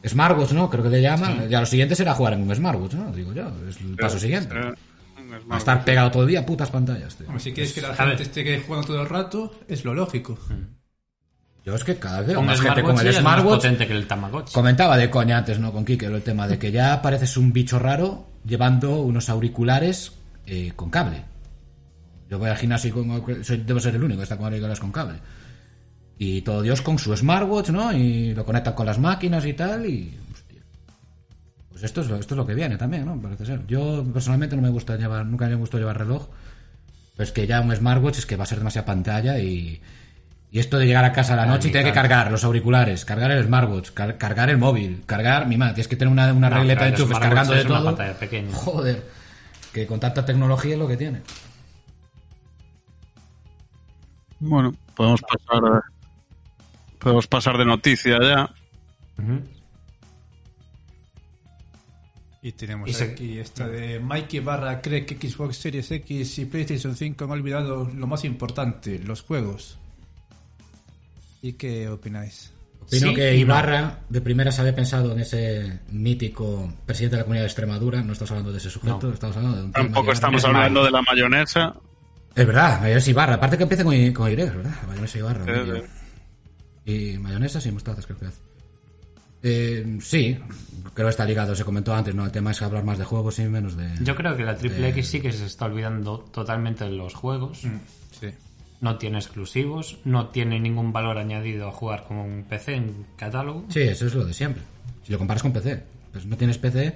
Smartwatch, ¿no? Creo que le llaman. Ya lo siguiente será jugar en un smartwatch, ¿no? Digo yo, es el paso siguiente. Va a estar pegado todo el día putas pantallas, tío. Si quieres que la gente esté jugando todo el rato, es lo lógico. Yo es que cada vez Con más el gente con el más smartwatch. potente que el Tamagotchi. Comentaba de coña antes, ¿no? Con Kike, el tema de que ya pareces un bicho raro llevando unos auriculares eh, con cable. Yo voy al gimnasio y con, soy- debo ser el único que está con auriculares con cable. Y todo Dios con su smartwatch, ¿no? Y lo conectan con las máquinas y tal, y... hostia. Pues esto es, lo- esto es lo que viene también, ¿no? Parece ser. Yo personalmente no me gusta llevar, nunca me gustó llevar reloj. Pero es que ya un smartwatch es que va a ser demasiada pantalla y... Y esto de llegar a casa a la noche y tener que cargar los auriculares, cargar el smartwatch, car- cargar el móvil, cargar mi madre, tienes que tener una, una No, regleta de enchufes cargando de todo. Joder, que con tanta tecnología es lo que tiene. Bueno, podemos pasar, podemos pasar de noticia ya. Y tenemos Y se- aquí esta de Mikey Barra cree que Xbox Series X y PlayStation 5 han olvidado lo más importante, los juegos. ¿Y qué opináis? Opino Sí que y no. Ibarra de primera se había pensado en ese mítico presidente de la comunidad de Extremadura. No estamos hablando de ese sujeto, No. estamos hablando de un Tampoco estamos es hablando de la mayonesa. Es verdad, es Ibarra. Aparte que empieza con, con Y, ¿verdad? Mayonesa Ibarra. Sí. Y mayonesa y mostazas creo que hace. Eh, sí, creo que está ligado, se comentó antes, ¿no? El tema es hablar más de juegos y menos de... Yo creo que la Triple X sí que se está olvidando totalmente de los juegos. Sí. No tiene exclusivos, no tiene ningún valor añadido a jugar con un PC en catálogo. Sí, eso es lo de siempre. Si lo comparas con PC, pues no tienes PC,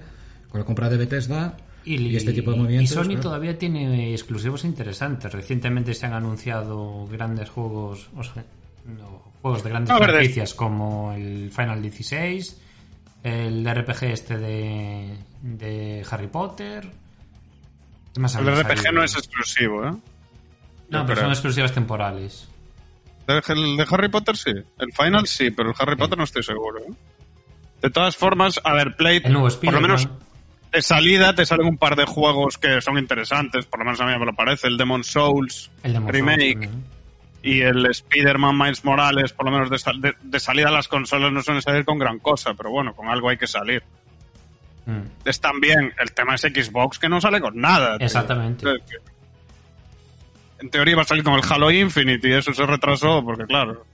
con la compra de Bethesda y, este tipo de movimientos... y Sony claro. todavía tiene exclusivos interesantes. Recientemente se han anunciado grandes juegos. o sea, no, juegos de grandes franquicias como el Final 16, el RPG este de, de Harry Potter. ¿Qué más El RPG salido? no es exclusivo, ¿eh? No, pero son exclusivas temporales. El de Harry Potter sí. El Final sí, pero el Harry Potter no estoy seguro. ¿eh? De todas formas, a ver, Play, por lo menos de salida te salen un par de juegos que son interesantes, por lo menos a mí me lo parece. El Demon Souls El Remake. Y el Spider-Man Miles Morales, por lo menos de, sal- de- de salida las consolas no suelen salir con gran cosa, pero bueno, con algo hay que salir. Mm. Es también el tema es Xbox que no sale con nada. Exactamente. Es que- En teoría iba a salir con el Halo Infinite y eso se retrasó porque claro.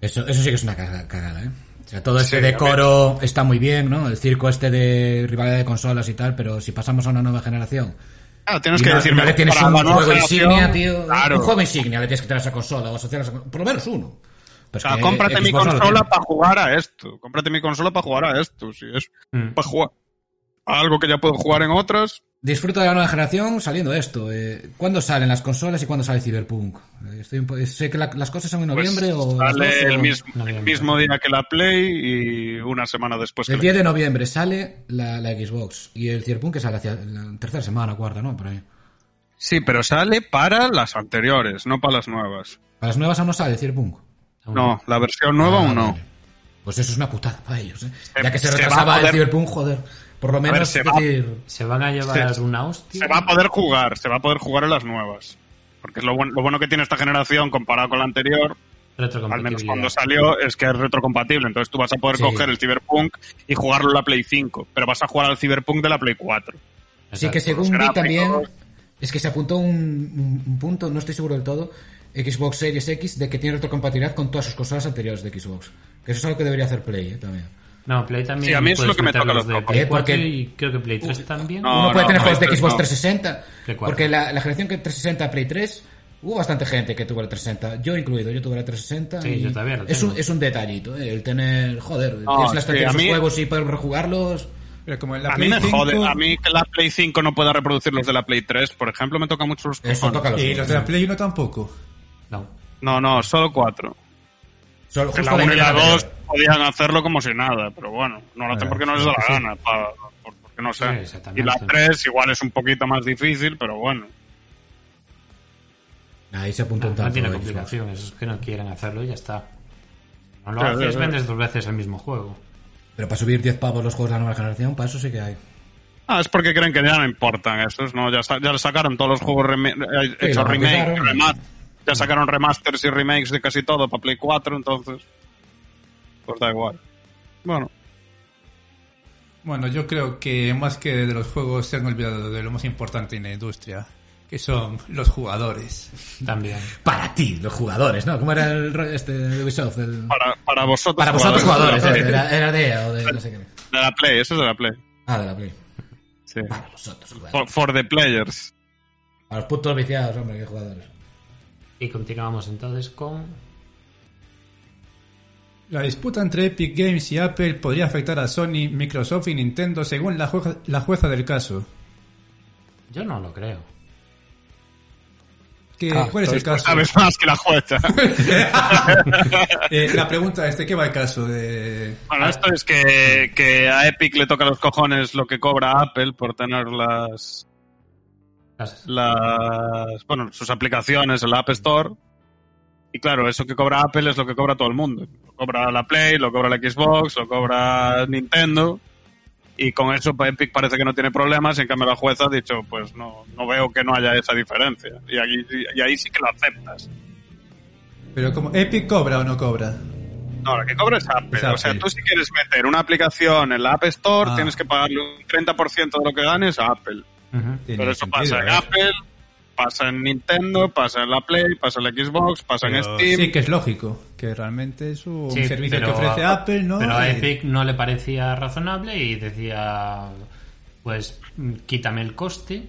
Eso, eso sí que es una caga- cagada, ¿eh? O sea, todo este Sí, decoro está muy bien, ¿no? El circo este de rivalidad de consolas y tal, pero si pasamos a una nueva generación... Ah, tienes y que no, decirme no le tienes un juego insignia, tío. Claro. Un juego insignia le tienes que tener a esa consola o asociar a esa consola. Por lo menos uno. O Pero sea, cómprate mi Xbox lo consola para jugar a esto. Cómprate mi consola para jugar a esto. Si es Mm. para jugar a algo que ya puedo jugar en otras. Disfruto de la nueva generación saliendo esto. Eh, ¿Cuándo salen las consolas y cuándo sale Cyberpunk? Eh, Estoy un po- sé que la- las cosas son en Pues noviembre o... sale el mismo, Noviembre. el mismo día que la Play y una semana después que El la- 10 de noviembre sale la, la Xbox y el Cyberpunk que sale hacia la tercera semana, cuarta, ¿no? Por ahí. Sí, pero sale para las anteriores, no para las nuevas. Para las nuevas aún no sale Cyberpunk. No, la versión nueva Ah, aún no. vale. Pues eso es una putada para ellos, ¿eh? Ya que se se retrasaba el Cyberpunk, joder. Por lo ver, menos, se es va- decir... Se van a llevar Se- una hostia. Se va a poder jugar, se va a poder jugar en las nuevas. Porque es lo, buen- lo bueno que tiene esta generación comparado con la anterior, al menos cuando salió, es que es retrocompatible. Entonces tú vas a poder Sí. coger el Cyberpunk y jugarlo en la Play 5, pero vas a jugar al Cyberpunk de la Play 4. Sí, que según vi también, es que se apuntó un, un- un punto, no estoy seguro del todo, Xbox Series X, de que tiene retrocompatibilidad con todas sus consolas anteriores de Xbox. Que eso es algo que debería hacer Play, ¿eh? También. No, Play también. Sí, a mí eso es lo que me toca los de. Play Eh, 4 porque- y creo que Play 3 también. No, Uno puede tener juegos de Xbox 3 no. 360, Play 4. porque la, la generación que 360 Play 3 hubo bastante gente que tuvo el 360, yo incluido, yo tuve la 360 Sí, y yo también lo es un, es un detallito, ¿eh? el tener, joder, No, tienes la sí, estrategia de a esos mí- juegos y poder rejugarlos. Pero como en la A mí me 5, jode, a mí que la Play 5 no pueda reproducir los de la Play 3, por ejemplo, me toca mucho los Eso toca los Y los de la ¿eh? Play 1 tampoco. No. No, no, solo 4. Solo, justo la 1 y la generación 2 anterior. podían hacerlo como si nada, pero bueno, no lo hacen porque no les da la sí. gana, porque no sé. y la 3 igual es un poquito más difícil, pero bueno. Ahí se apuntó No, un no tanto. tiene complicaciones, es que no quieren hacerlo y ya está. No lo haces, vendes dos veces el mismo juego. Pero para subir 10 pavos los juegos de la nueva generación, para eso sí que hay. Ah, es porque creen que ya no importan esos, ¿no? Ya, ya le sacaron todos los juegos eh, Sí, hechos lo remake, matizaron. rema- ya sacaron remasters y remakes de casi todo para Play 4, entonces pues da igual. Bueno, Bueno, yo creo que más que de los juegos se han olvidado de lo más importante en la industria, que son los jugadores. También. Para ti, los jugadores, ¿no? ¿Cómo era el este de Ubisoft? El- para, para vosotros Para vosotros jugadores, de, eh, era, de EA o de no sé qué. de la Play, eso es de la Play. Ah, de la Play. Sí. Para vosotros, jugadores. For, for the players. A los putos viciados, hombre, qué jugadores. Y continuamos entonces con. La disputa entre Epic Games y Apple podría afectar a Sony, Microsoft y Nintendo según la jueza, la jueza del caso. Yo no lo creo. ¿Qué- Ah, ¿Cuál es el caso? Sabes más que la jueza. *laughs* Eh, la pregunta es, ¿de qué va el caso? De... Bueno, esto es que, que a Epic le toca los cojones lo que cobra Apple por tener las, Las- las bueno, sus aplicaciones en la App Store. Y claro, eso que cobra Apple es lo que cobra todo el mundo. Lo cobra la Play, lo cobra la Xbox, lo cobra Nintendo. Y con eso pues, Epic parece que no tiene problemas. En cambio, la jueza ha dicho, pues no, no veo que no haya esa diferencia. Y ahí, y ahí sí que lo aceptas. Pero como ¿Epic cobra o no cobra? No, lo que cobra es Apple. Es O sea, tú si quieres meter una aplicación en la App Store, Ah. tienes que pagarle un 30% de lo que ganes a Apple. Pero eso sentido, pasa en ¿eh? Apple, pasa en Nintendo, pasa en la Play, pasa en la Xbox, pasa en Pero Steam. Sí que es lógico, que realmente es un Sí, servicio pero que ofrece Apple, ¿no? Pero a Epic no le parecía razonable y decía, pues quítame el coste.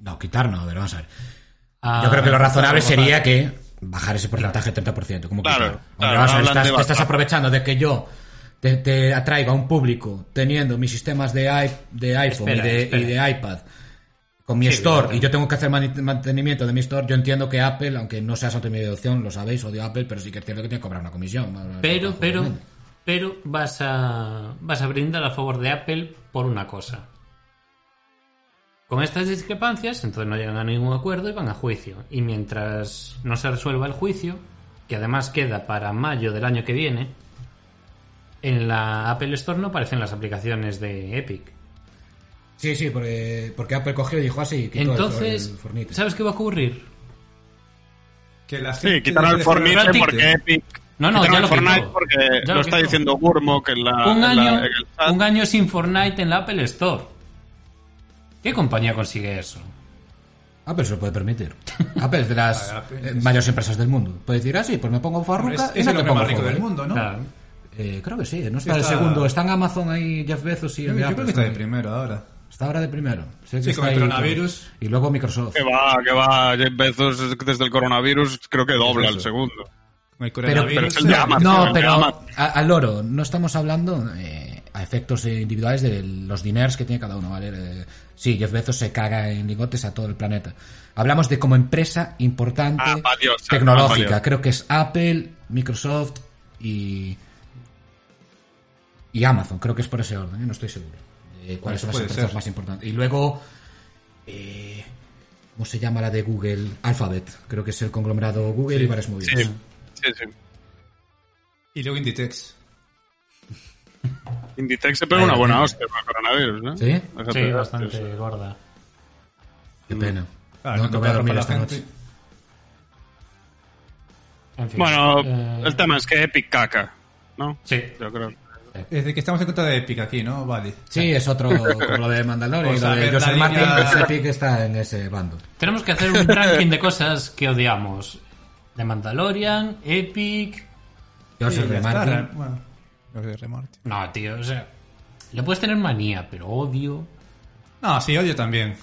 No, quitar no, a ver, vamos a ver. Ah, Yo creo que lo razonable algo sería que bajar ese porcentaje 30%. Como Claro, quitar. Hombre, claro, vamos a ver, hablan estás- te estás aprovechando de que yo te, te atraiga a un público teniendo mis sistemas de, i- de iPhone Espera, y, de, espera. y de iPad con mi Sí, store y yo tengo que hacer mantenimiento de mi store, yo entiendo que Apple, aunque no seas opción, lo sabéis, odio Apple, pero sí que es cierto que tiene que cobrar una comisión. Pero, pero, pero vas a, vas a brindar a favor de Apple por una cosa. Con estas discrepancias, entonces no llegan a ningún acuerdo y van a juicio. Y mientras no se resuelva el juicio, que además queda para mayo del año que viene, en la Apple Store no aparecen las aplicaciones de Epic. Sí, sí, porque, porque Apple cogió y dijo así. quitó el- Entonces, el Fortnite. ¿sabes qué va a ocurrir? Que la Sí, gente quitaron el Fortnite porque Epic. No, no, ya el lo Fortnite quitó. porque Ya lo, lo está quitó. diciendo Gurmo que en la. un, en la- año, en el un año sin Fortnite en la Apple Store. ¿Qué compañía consigue eso? Apple se lo puede permitir. *laughs* Apple es de las eh, es- mayores empresas del mundo. Puede decir, ah, sí, pues me pongo Es, farruca y es no el te pongo más rico del mundo, ¿no? Claro. Eh, creo que sí, no está, el Está- segundo. Está en Amazon ahí Jeff Bezos y Yo, el yo Apple creo que está de primero ahora. Está ahora de primero. Sé que Sí, está con el ahí coronavirus. Y luego Microsoft. Que va, que va. Jeff Bezos desde el coronavirus creo que dobla el segundo. El Pero, es el de Amazon. no, el pero al loro, no estamos hablando eh, a efectos individuales de los diners que tiene cada uno, ¿vale? Eh, sí, Jeff Bezos se caga en lingotes a todo el planeta. Hablamos de como empresa importante Ah, tecnológica. Creo que es Apple, Microsoft y y Amazon. Creo que es por ese orden, ¿eh? no estoy seguro. De cuáles son las empresas ser. más importantes. Y luego, eh, ¿cómo se llama la de Google? Alphabet. Creo que es el conglomerado Google y varias movidas. Sí, sí, sí. Y luego Inditex. Inditex se pega una buena hostia con el coronavirus, ¿no? ¿Sí? Esa Sí, pega, bastante gorda. Qué pena. Claro, no no te voy a dormir esta noche. En fin, Bueno, eh, el tema es que Epic caca, ¿no? Sí. Yo creo. Es de que estamos en contra de Epic aquí, ¿no? Vale. Sí, es otro, como lo de Mandalorian O y sea, lo de ver Joseph Martin, línea- pues Epic está en ese bando. Tenemos que hacer un ranking de cosas que odiamos. De Mandalorian, Epic... Joseph Sí, Martin. Bueno, de Remartin. No, tío, o sea... Le puedes tener manía, pero odio... No, sí, odio también.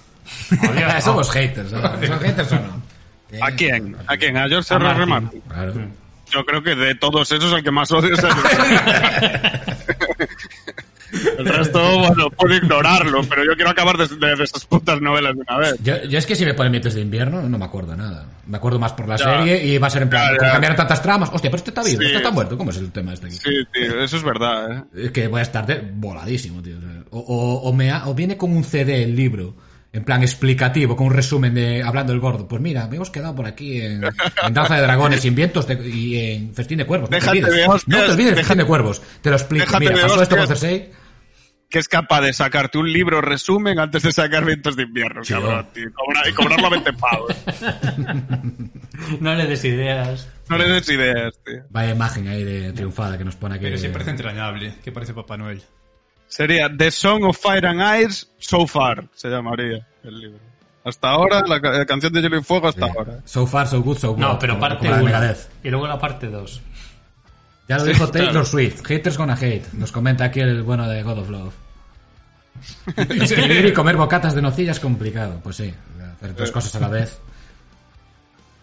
Odio no. *laughs* Somos haters, ¿no? ¿Son haters o no? ¿A quién? ¿A quién? ¿A George R. R. Martin. Martin? Claro. Yo creo que de todos esos el que más odio es el... *laughs* *laughs* el resto, bueno, puedo ignorarlo, pero yo quiero acabar de, de- de esas putas novelas de una vez. Yo, yo es que si me ponen mitos de invierno no me acuerdo nada. Me acuerdo más por la Ya. serie y va a ser en plan, como cambiaron tantas tramas. Hostia, pero este está vivo, Sí. este está muerto. ¿Cómo es el tema este aquí? Sí, tío, eso es verdad, ¿eh? Es que voy a estar de voladísimo, tío. O, o, o- me ha- o viene con un CD el libro, en plan explicativo, con un resumen de hablando el gordo. Pues mira, me hemos quedado por aquí en, en Danza de Dragones, sin vientos de- y en Festín de Cuervos. No te Déjate olvides, no te olvides de déjate- Festín de Cuervos. Te lo explico. déjate Mira, pasó esto con. Cersei. Que es capaz de sacarte un libro resumen antes de sacar Vientos de Invierno, Sí, cabrón, oh. tío. Y, cobrar- y cobrarlo a 20 pavos. *laughs* No le des ideas. No le des ideas, tío. Vaya imagen ahí de triunfada que nos pone aquí. Pero sí parece entrañable, que parece Papá Noel. Sería The Song of Fire and Ice So Far, se llamaría el libro. Hasta ahora, la, ca- la canción de Hielo y Fuego hasta Sí. ahora. So far, so good, so good. No, pero parte como la de 1. Megadeth. Y luego la parte 2. Ya lo Sí, dijo Taylor claro. Swift. Haters gonna hate. Nos comenta aquí el bueno de God of Love. *laughs* Escribir y comer bocatas de nocilla es complicado. Pues sí, hacer dos cosas a la vez.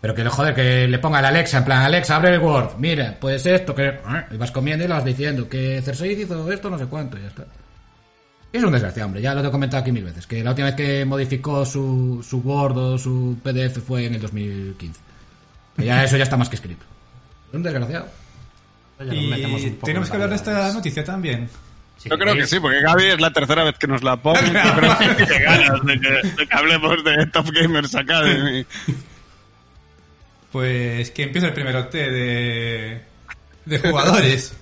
Pero que joder, que le ponga el Alexa, en plan, Alexa, abre el Word. Mira, pues esto, que. Y vas comiendo y lo vas diciendo. Que Cersei hizo esto, no sé cuánto, y ya está. Es un desgraciado, hombre, ya lo he comentado aquí mil veces. Que la última vez que modificó su, su Word o su PDF fue en el 2015. Que ya eso ya está más que escrito. Es un desgraciado. Y poco tenemos en que hablar de esta noticia también. Si Yo creo que sí, porque Gaby es la tercera vez que nos la pone. *laughs* Yo creo que ganas de que, de que hablemos de Top Gamers Academy. Pues que empieza el primer OT de, de jugadores.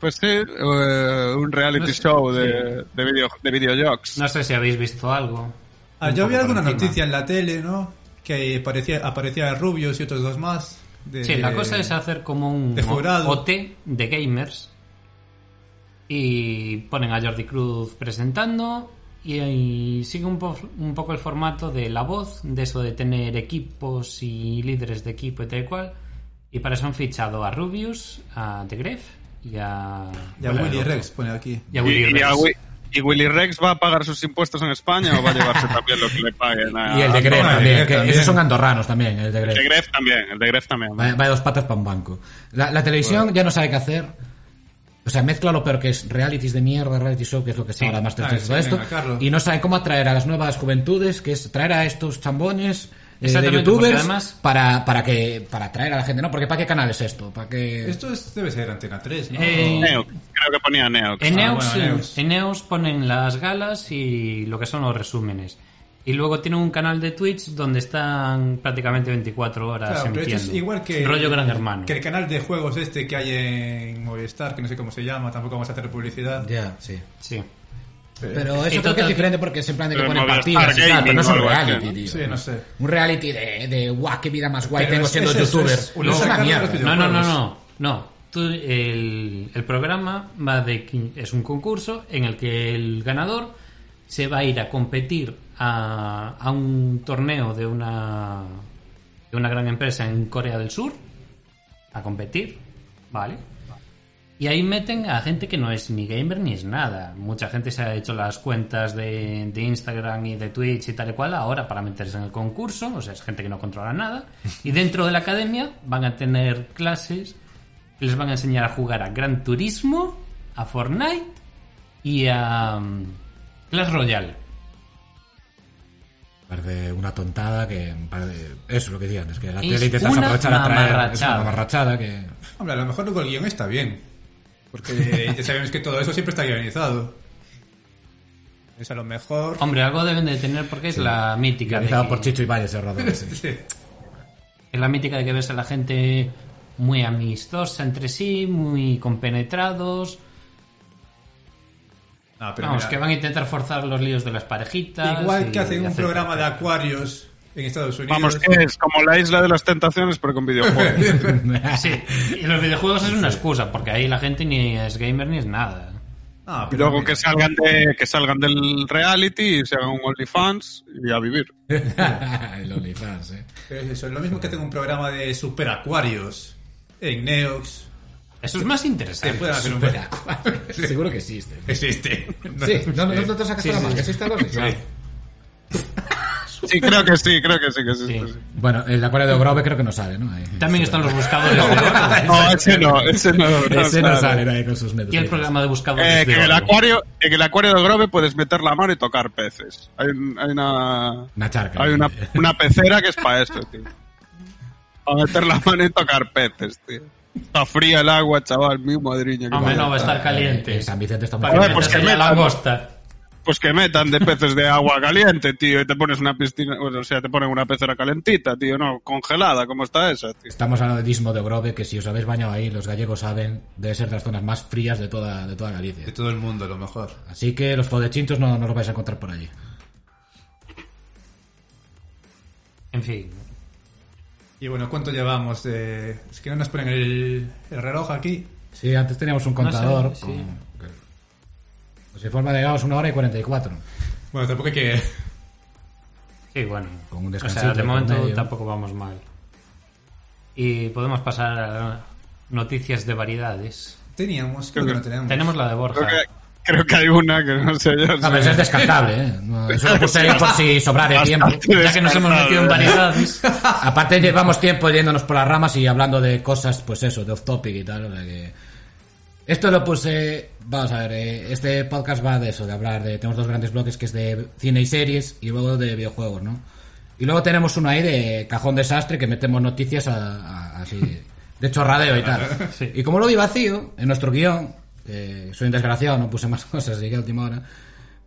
Pues sí, eh, un reality No sé, show de, de, video, de videojuegos. No sé si habéis visto algo. Ah, yo vi alguna encima. noticia en la tele, ¿no? Que aparecía, aparecía Rubius y otros dos más. De- Sí, la cosa es hacer como un de. OT de gamers y ponen a Jordi Cruz presentando y, y sigue un, po- un poco el formato de la voz, de eso de tener equipos y líderes de equipo y tal y cual. Y para eso han fichado a Rubius, a The Gref y a... Y a ¿cuál era Willy? Rex pone aquí. Y a Willy y, y a Rex. ¿Y Willy Rex va a pagar sus impuestos en España o va a llevarse también lo que le paguen? A, *laughs* Y el de Gref el también, Gref que también. esos son andorranos también, el de El Gref. de Gref también, el de Gref también. Va, va de dos patas para un banco. La, la televisión ya no sabe qué hacer. O sea, mezcla lo peor que es realities de mierda, reality show, que es lo que está Sí. ahora más Ah, todo esto. venga. Y no saben cómo atraer a las nuevas juventudes, que es traer a estos chambones eh, de youtubers además- para, para que para atraer a la gente. No, porque ¿para qué canal es esto? ¿Para qué...? Esto es- debe ser Antena 3, ¿no? Eh, Neox, creo que ponía Neox. En Ah, Neox, bueno, Neox. en Neox ponen las galas y lo que son los resúmenes. Y luego tienen un canal de Twitch donde están prácticamente 24 horas Claro, pero esto emitiendo. es igual que Rollo Gran Hermano. que el canal de juegos este que hay en Movistar, que no sé cómo se llama, tampoco vamos a hacer publicidad. Ya, sí. Sí. Pero eso creo que es diferente porque es en plan de que Pero ponen partidas y tal, pero no es un reality, ¿no? tío. Sí, no sé. Un reality de, de guau, qué vida más guay Pero tengo es- siendo es youtuber. es no, No, no, no, no. El, programa va de es un concurso en el que el ganador se va a ir a competir a, un torneo de una de una gran empresa en Corea del Sur a competir, ¿vale? Y ahí meten a gente que no es ni gamer ni es nada. Mucha gente se ha hecho las cuentas de, de Instagram y de Twitch y tal y cual ahora para meterse en el concurso. O sea, es gente que no controla nada. Y dentro de la academia van a tener clases les van a enseñar a jugar a Gran Turismo, a Fortnite y a um, Clash Royale. Parece una tontada que... parece- Eso es lo que decía antes, que la Es tele intentas una aprovechar a traer... Es una mamarrachada. mamarrachada que... Hombre, a lo mejor luego el guion está bien. Porque *laughs* ya sabemos que todo eso siempre está guionizado. Es a lo mejor... Hombre, algo deben de tener porque es la mítica. de que- por Chicho y Valle ese sí. *laughs* Sí. Es la mítica de que ves a la gente muy amistosa entre sí, muy compenetrados. No, pero Vamos, mira, que van a intentar forzar los líos de las parejitas. Igual y que hacen un hacer- programa de acuarios en Estados Unidos. Vamos, que es como la isla de las tentaciones, pero con videojuegos. *laughs* Sí, y los videojuegos es una excusa, porque ahí la gente ni es gamer ni es nada. Ah, Y pero luego mira, que salgan de que salgan del reality y se hagan un OnlyFans y a vivir. *laughs* *laughs* el OnlyFans, eh. pero es eso, es lo mismo que hacen un programa de super acuarios en Neox. Eso es más Se interesante. pueden hacer un *laughs* Seguro que existe. Existe. Sí, no, no, no te sacas la mano, que existe algo así. Sí, creo que sí, creo que sí, que sí. Sí. sí. Bueno, el acuario de Grove creo que no sale, ¿no? Ahí. También están los buscadores de *laughs* oro. No, ese no, ese no. no, Ese no sale ¿no? ahí con sus medios. Y el programa de buscadores Eh, de que en el acuario, en el acuario de Grove puedes meter la mano y tocar peces. Hay, un- hay una, Una charca. hay una, una pecera que es para eso, tío. Para meter la mano y tocar peces, tío. Está fría el agua, chaval, mi madriña. que Hombre, no va a estar caliente. En San Vicente está muy Para que Joder, pues que a metan. langosta. Pues que metan de peces de agua caliente, tío, y te pones una piscina, o sea, te ponen una pecera calentita, tío, no, congelada, ¿cómo está esa, tío? Estamos hablando del istmo de Grove, que si os habéis bañado ahí, los gallegos saben, debe ser de las zonas más frías de toda, de toda Galicia. De todo el mundo, a lo mejor. Así que los fodechintos no, no los vais a encontrar por allí. En fin. Y bueno, ¿cuánto llevamos? de Es que no nos ponen el, el reloj aquí. Sí, antes teníamos un contador. sé, sí. con- que- Pues informa de digamos una hora y 44. Bueno, tampoco hay que... Sí, bueno. Con un o sea, de momento medio. tampoco vamos mal. Y podemos pasar a noticias de variedades. Teníamos, creo que no tenemos. Tenemos la de Borja. Creo que, creo que hay una que no sé yo. No, pero eso es descartable, ¿eh? Eso lo puse ahí por si sobrare tiempo. Ya que nos hemos metido en variedades. Aparte llevamos tiempo yéndonos por las ramas y hablando de cosas, pues eso, de off topic y tal. o sea que... Esto lo puse, vamos a ver, eh, este podcast va de eso, de hablar de, tenemos dos grandes bloques que es de cine y series y luego de videojuegos, ¿no? Y luego tenemos uno ahí de cajón desastre que metemos noticias a- a- así, de chorradeo y tal. *laughs* Sí. Y como lo vi vacío, en nuestro guion, que soy un desgraciado, no puse más *laughs* cosas, llegué a última hora,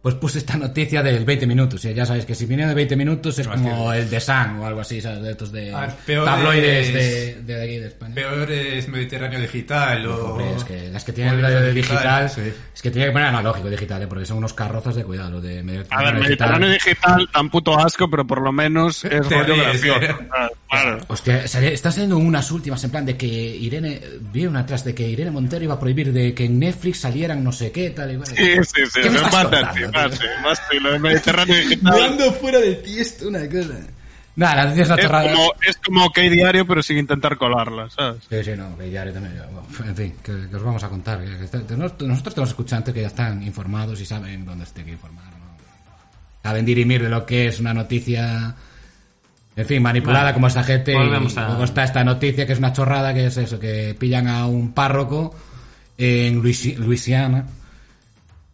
pues puse esta noticia del 20 minutos. Y ya sabéis que si viene de 20 minutos es como el de San o algo así, ¿sabes? De estos de Ah, tabloides es- de, de aquí de España. Peor es Mediterráneo Digital o... Hombre, es que las que tienen radio de digital, digital, sí. es que tiene que poner analógico digital, ¿eh? porque son unos carrozas de cuidado, los de A ver, Mediterráneo Mediterráneo Digital, tan puto asco, pero por lo menos es Te rollo ríes, gracioso. eh. Claro. Hostia, sale- está saliendo unas últimas en plan de que Irene, vi una atrás de que Irene Montero iba a prohibir de que en Netflix salieran no sé qué, tal y cual. Sí, sí, sí, ¿Qué me es estás contando? Más así, lo de *laughs* Mediterráneo Digital. fuera de ti esto una cosa. Nada, la noticia es una Es chorrada. como, es como OK Diario, pero sin intentar colarla, ¿sabes? Sí, sí, no, que ya también. bueno, en fin, que, que os vamos a contar. que- que está- nosotros tenemos escuchantes que ya están informados y saben dónde se tiene que informar. ¿no? Saben dirimir de lo que es una noticia, en fin, manipulada Vale, como esta gente. volvemos y a- luego está esta noticia que es una chorrada, que es eso, que pillan a un párroco en Luisi- Luisiana,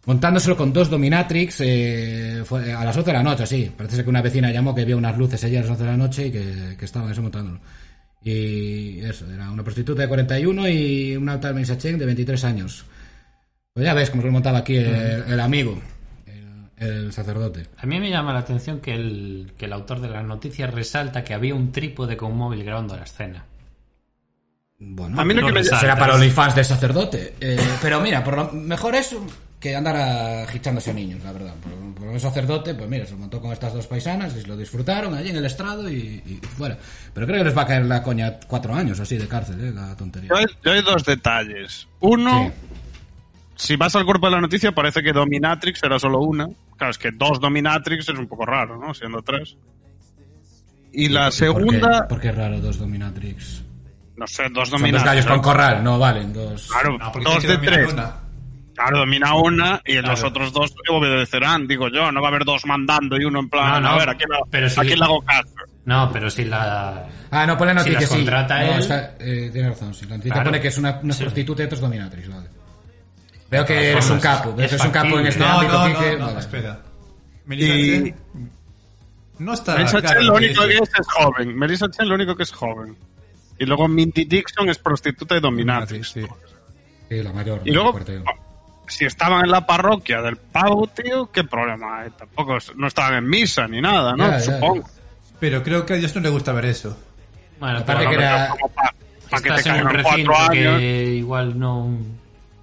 montándoselo con dos Dominatrix eh, fue a las 11 de la noche, sí. Parece ser que una vecina llamó que vio unas luces allí a las 11 de la noche y que, que estaban eso montándolo. Y eso, era una prostituta de 41 y una tal Melissa Chen de 23 años. Pues ya ves cómo se lo montaba aquí el, el amigo, el, el sacerdote. A mí me llama la atención que el, que el autor de la noticia resalta que había un trípode con un móvil grabando la escena. Bueno, A mí lo no que me... será para OnlyFans del sacerdote. Eh, pero mira, por lo mejor eso que andar agichándose a niños, la verdad. Por, por el sacerdote, pues mira, se montó con estas dos paisanas y lo disfrutaron allí en el estrado y, y fuera. Pero creo que les va a caer la coña cuatro años así de cárcel, ¿eh? La tontería. Yo hay, yo hay dos detalles. Uno, Sí. si vas al cuerpo de la noticia, parece que Dominatrix era solo una. Claro, es que dos Dominatrix es un poco raro, ¿no? Siendo tres. Y la ¿Por qué- segunda, ¿Por qué es raro dos Dominatrix? no sé, dos Son dos Dominatrix. gallos con corral, no valen, dos. Claro, No, porque dos de tres. una. Claro, domina una y los Claro. otros dos obedecerán, digo yo. No va a haber dos mandando y uno en plan, No, no, a ver, aquí, la- pero si- aquí le hago caso. No, pero si la... Ah, no, pone Si noticia, las sí. contrata No, él- está- eh, tiene razón, sí. La noticia Claro. pone que es una, una Sí. prostituta y otros Dominatrix, vale. Veo que eres un capo, veo que eres un capo en este No, ámbito, no, Quique, no, no, vale. espera. Melissa Y- Chen no está Melissa claro Chen lo único que es es joven. Melissa Chen lo único que es joven. Y luego Minty Dixon es prostituta y dominatrix. Sí. Sí, la mayor. Y luego. Si estaban en la parroquia del pavo, tío, ¿qué problema hay? Tampoco no estaban en misa ni nada, ¿no? Ya, ya, Supongo. Pero creo que a Dios no le gusta ver eso. Bueno, Aparte pero que era- Como para que te estás en un caigan recinto cuatro años. que igual no...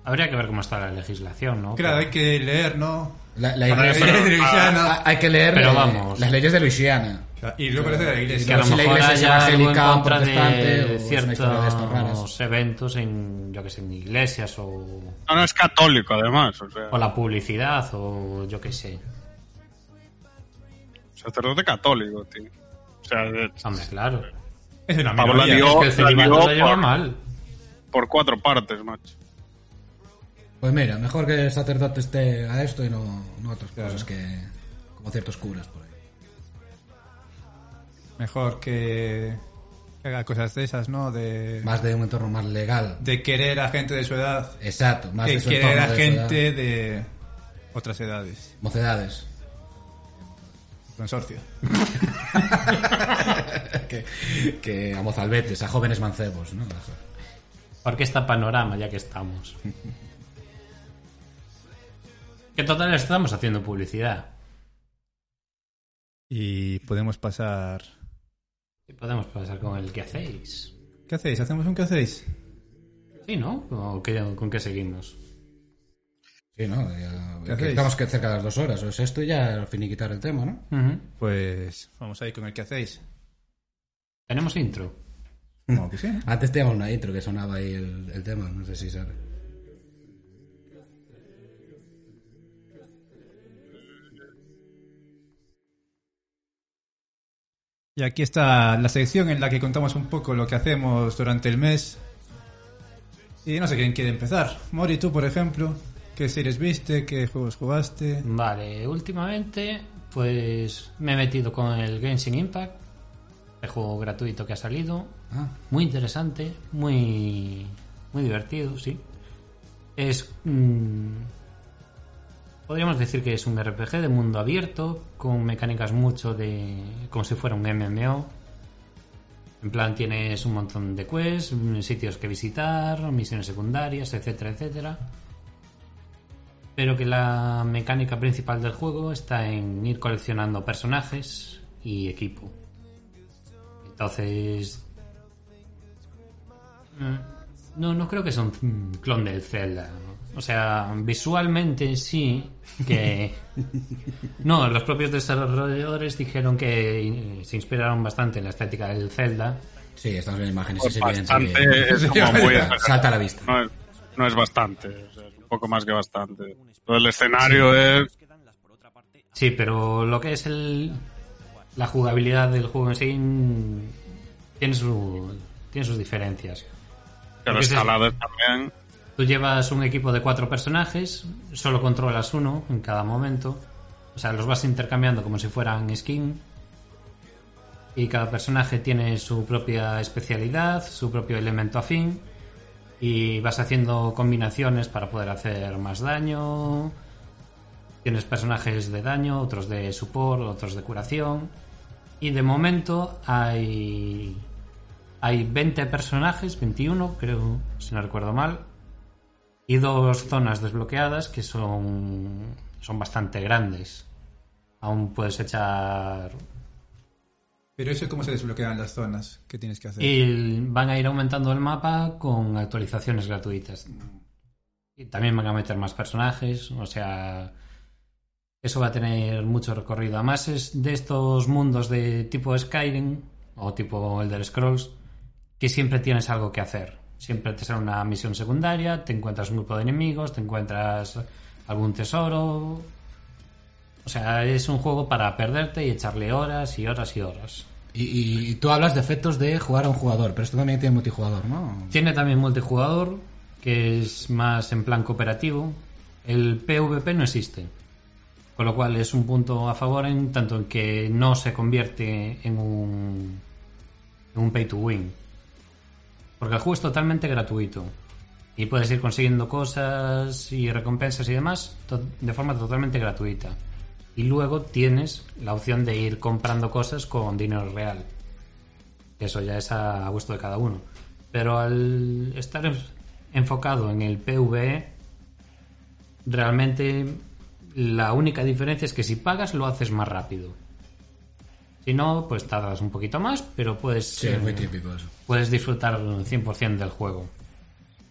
Habría que ver cómo está la legislación, ¿no? Claro, hay que leer, ¿no? La, la Para iglesia- eso- de Luisiana. Hay que leer Pero vamos. las leyes de Luisiana. Y luego parece de la que a iglesia. lo si la mejor iglesia es haya algo en contra de es ciertos eventos en, yo que sé, en iglesias o, No, no es católico, además. O sea, o la publicidad o yo que sé. sacerdote católico, tío. O sea, de- Hombre, claro. Es una Pablo minoría. Es que el celibato lo lleva por- mal. por cuatro partes, macho. Pues mira, mejor que el sacerdote esté a esto y no, no a otras Claro. cosas que. como ciertos curas por ahí. Mejor que que haga cosas de esas, ¿no? De, Más de un entorno más legal. de querer a gente de su edad Exacto, más de que su querer entorno a de gente de otras edades. Mocedades. Consorcio. *laughs* que, que a mozalbetes, a jóvenes mancebos, ¿no? Orquesta Panorama, ya que estamos. Que total estamos haciendo publicidad. Y podemos pasar... Y podemos pasar con el que hacéis. ¿Qué hacéis? ¿Hacemos un qué hacéis? Sí, ¿no? ¿O qué- ¿Con qué seguimos? Sí, ¿no? Ya- ¿Qué que estamos que cerca de las dos horas. O es esto y ya finiquitar el tema, ¿no? Pues vamos ahí con el que hacéis. Tenemos intro. Como *laughs* que sí. ¿no? Antes teníamos una intro que sonaba ahí el, el tema, no sé si sabe. Y aquí está la sección en la que contamos un poco lo que hacemos durante el mes. Y no sé quién quiere empezar. Mori, tú, por ejemplo. ¿Qué series viste? ¿Qué juegos jugaste? Vale, últimamente pues me he metido con el Genshin Impact, el juego gratuito que ha salido. Ah, Muy interesante, muy, muy divertido, sí. Es... mm, podríamos decir que es un RPG de mundo abierto, con mecánicas mucho de... como si fuera un MMO. En plan tienes un montón de quests, sitios que visitar, misiones secundarias, etcétera, etcétera. Pero que la mecánica principal del juego está en ir coleccionando personajes y equipo. Entonces, Mm, No, no creo que sea un clon del Zelda. O sea, visualmente sí que... No, los propios desarrolladores dijeron que se inspiraron bastante en la estética del Zelda. sí, estamos en imágenes, Pues es evidente bastante, es *laughs* como muy Salta a la vista. No es, no es bastante, o sea, es un poco más que bastante. Todo el escenario es... Sí, pero lo que es el, la jugabilidad del juego en sí mm, tiene, su, tiene sus diferencias. Es- escaladas también... Tú llevas un equipo de cuatro personajes, solo controlas uno en cada momento. O sea, los vas intercambiando como si fueran skin. Y cada personaje tiene su propia especialidad, su propio elemento afín. Y vas haciendo combinaciones para poder hacer más daño. Tienes personajes de daño, otros de support, otros de curación. Y de momento hay. Hay 20 personajes, 21, creo, si no recuerdo mal. Y dos zonas desbloqueadas que son. son bastante grandes. Aún puedes echar Pero eso, ¿cómo se desbloquean las zonas? ¿Qué tienes que hacer? Y van a ir aumentando el mapa con actualizaciones gratuitas. Y también van a meter más personajes, o sea, eso va a tener mucho recorrido. Además es de estos mundos de tipo Skyrim o tipo Elder Scrolls que siempre tienes algo que hacer. Siempre te sale una misión secundaria, te encuentras un grupo de enemigos, te encuentras algún tesoro. O sea, es un juego para perderte y echarle horas y horas y horas. Y, y tú hablas de efectos de jugar a un jugador, pero esto también tiene multijugador, ¿no? Tiene también multijugador, que es más en plan cooperativo. El PvP no existe. Con lo cual es un punto a favor en tanto en que no se convierte en un, en un pay to win. Porque el juego es totalmente gratuito. Y puedes ir consiguiendo cosas y recompensas y demás de forma totalmente gratuita. Y luego tienes la opción de ir comprando cosas con dinero real. Eso ya es a, gusto de cada uno. Pero al estar en- enfocado en el PvE, realmente la única diferencia es que si pagas lo haces más rápido. Si no, pues tardas un poquito más, pero puedes, Sí, es muy típico eso. puedes disfrutar 100% del juego.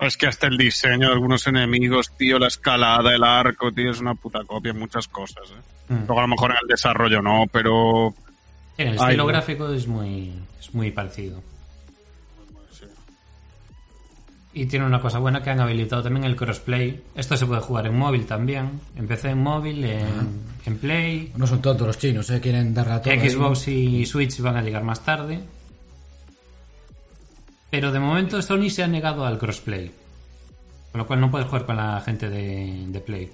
Es que hasta el diseño de algunos enemigos, tío, la escalada, el arco, tío, es una puta copia en muchas cosas. ¿eh? Mm. Luego a lo mejor en el desarrollo no, pero En el estilo gráfico es muy, es muy parecido. Y tiene una cosa buena que han habilitado también el crossplay. Esto se puede jugar en móvil también. Empecé en móvil, en, en Play. No son tontos los chinos, ¿eh? Quieren darle a todo. ahí. Xbox y Switch van a llegar más tarde. Pero de momento Sony se ha negado al crossplay. Con lo cual no puedes jugar con la gente de, de Play.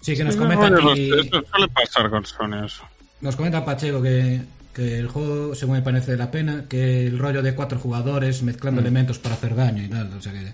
Sí, que nos comenta aquí... Esto suele pasar con Sony eso. Nos comenta Pacheco que, que el juego, según me parece la pena, que el rollo de cuatro jugadores Mm. mezclando elementos para hacer daño y tal. O sea que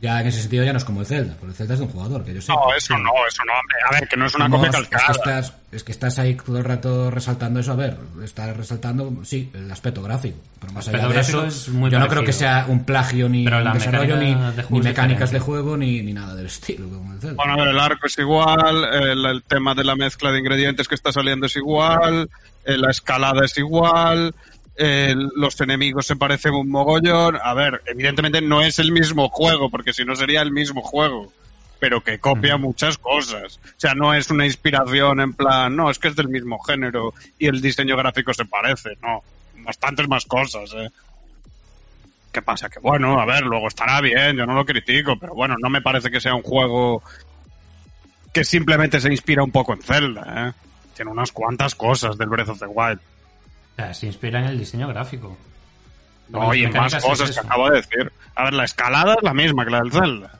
ya en ese sentido ya no es como el Zelda, porque el Zelda es de un jugador, que yo sé. No, eso no, eso no, hombre. A ver, que no es una No, copia es que, calcada. estás, es que estás ahí todo el rato resaltando eso. A ver, estás resaltando, sí, el aspecto gráfico. Pero más allá de eso, es muy yo no parecido. creo que sea un plagio ni un desarrollo ni, de juego ni mecánicas de juego ni, ni nada del estilo como el Zelda. Bueno, a ver, el arco es igual, el, el tema de la mezcla de ingredientes que está saliendo es igual, eh, la escalada es igual, eh, los enemigos se parecen un mogollón. A ver, evidentemente no es el mismo juego, porque si no sería el mismo juego, pero que copia muchas cosas. O sea, no es una inspiración en plan, no, es que es del mismo género y el diseño gráfico se parece, no. Bastantes más cosas, eh. ¿Qué pasa? Que bueno, a ver, luego estará bien, yo no lo critico, pero bueno, no me parece que sea un juego que simplemente se inspira un poco en Zelda, ¿eh? Tiene unas cuantas cosas del Breath of the Wild. O sea, se inspira en el diseño gráfico. No, y en más cosas es que acabo de decir. A ver, la escalada es la misma que la del Zelda.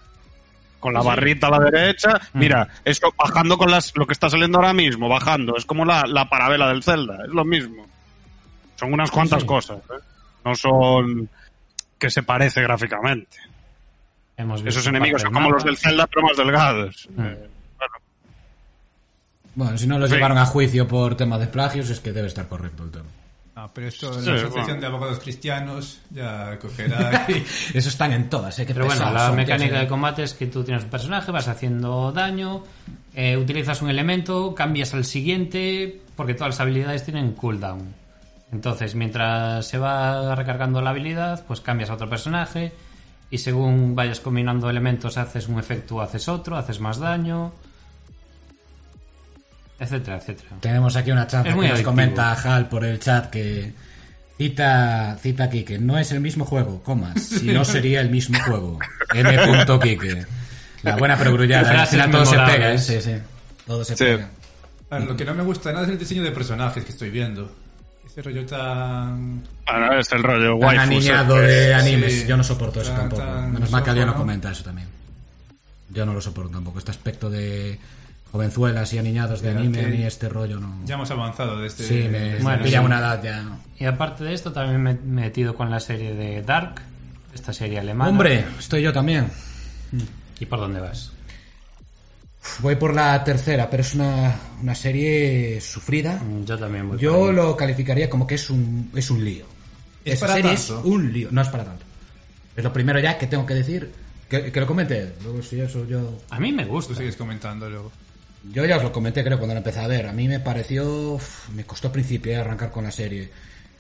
Con la Sí. barrita a la derecha. Mm. Mira, esto bajando con las, lo que está saliendo ahora mismo, bajando. Es como la, la parabela del Zelda. Es lo mismo. Son unas cuantas sí. cosas. ¿eh? No son que se parece gráficamente. Hemos visto Esos enemigos son como los del Zelda, pero más delgados. Mm. Eh, bueno, si no lo Sí. llevaron a juicio por temas de plagios, es que debe estar correcto el tema. No, pero esto, Sí, la Asociación bueno. de Abogados Cristianos ya cogerá y... *laughs* Eso están en todas, ¿eh? Qué Pero bueno, la mecánica de combate es que tú tienes un personaje, vas haciendo daño, eh, utilizas un elemento, cambias al siguiente, porque todas las habilidades tienen cooldown. Entonces, mientras se va recargando la habilidad, pues cambias a otro personaje y según vayas combinando elementos haces un efecto, haces otro, haces más daño, etcétera, etcétera. Tenemos aquí una chanza que nos comenta Hal por el chat que cita, cita que no es el mismo juego, comas, si no sería el mismo juego. M. Quique. La buena perogrullada, final todo se pega, ¿eh? sí, sí. Todo se Sí. pega. A ver, lo que no me gusta nada es el diseño de personajes que estoy viendo. Ese rollo tan... ahora es el rollo waifus, aniñado eh. de animes, sí. yo no soporto eso tampoco. Menos mal que alguien no ¿no? comenta eso también. Yo no lo soporto tampoco. Este aspecto de jovenzuelas y aniñados de anime, mí este rollo no... Ya hemos avanzado de este... Sí, me, este Bueno, pilla sí. una edad ya... Y aparte de esto, también me he metido con la serie de Dark, esta serie alemana. Hombre, estoy yo también. ¿Y por dónde vas? Voy por la tercera, pero es una, una serie sufrida. Mm, Yo también voy Yo lo calificaría como que es un, es un lío. ¿Es Esa para serie tanto? es un lío. No es para tanto. Es lo primero ya que tengo que decir. Que, que lo comente. Luego si eso yo... A mí me gusta. Tú sigues comentando luego. Yo ya os lo comenté creo cuando lo empecé a ver. A mí me pareció... uf, me costó principiar arrancar con la serie.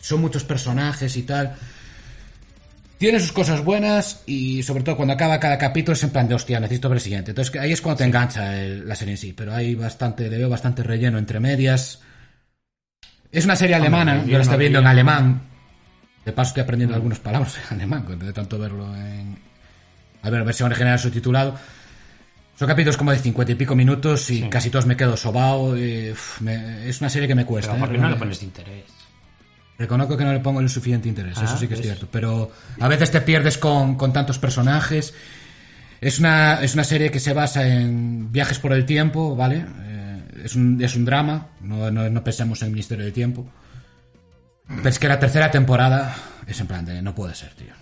Son muchos personajes y tal. Tiene sus cosas buenas y sobre todo cuando acaba cada capítulo es en plan de hostia, necesito ver el siguiente. Entonces ahí es cuando te engancha el- la serie en sí. Pero hay bastante, le veo bastante relleno entre medias. Es una serie alemana, Hombre, yo la estoy viendo en alemán. De paso estoy aprendiendo algunas palabras *laughs* en alemán, de tanto verlo en... A ver, versión original subtitulado. Son capítulos como de cincuenta y pico minutos y casi todos me quedo sobao. y, uf, me- es una serie que me cuesta. Pero ¿eh? ¿por qué no le pones interés? Reconozco que no le pongo el suficiente interés, Ah, eso sí que es cierto. Pero a veces te pierdes con, con tantos personajes. Es una, es una serie que se basa en viajes por el tiempo, ¿vale? Eh, es, un, es un drama, no, no, no pensemos en el Ministerio del Tiempo. Pero es que la tercera temporada es en plan de no puede ser, tío.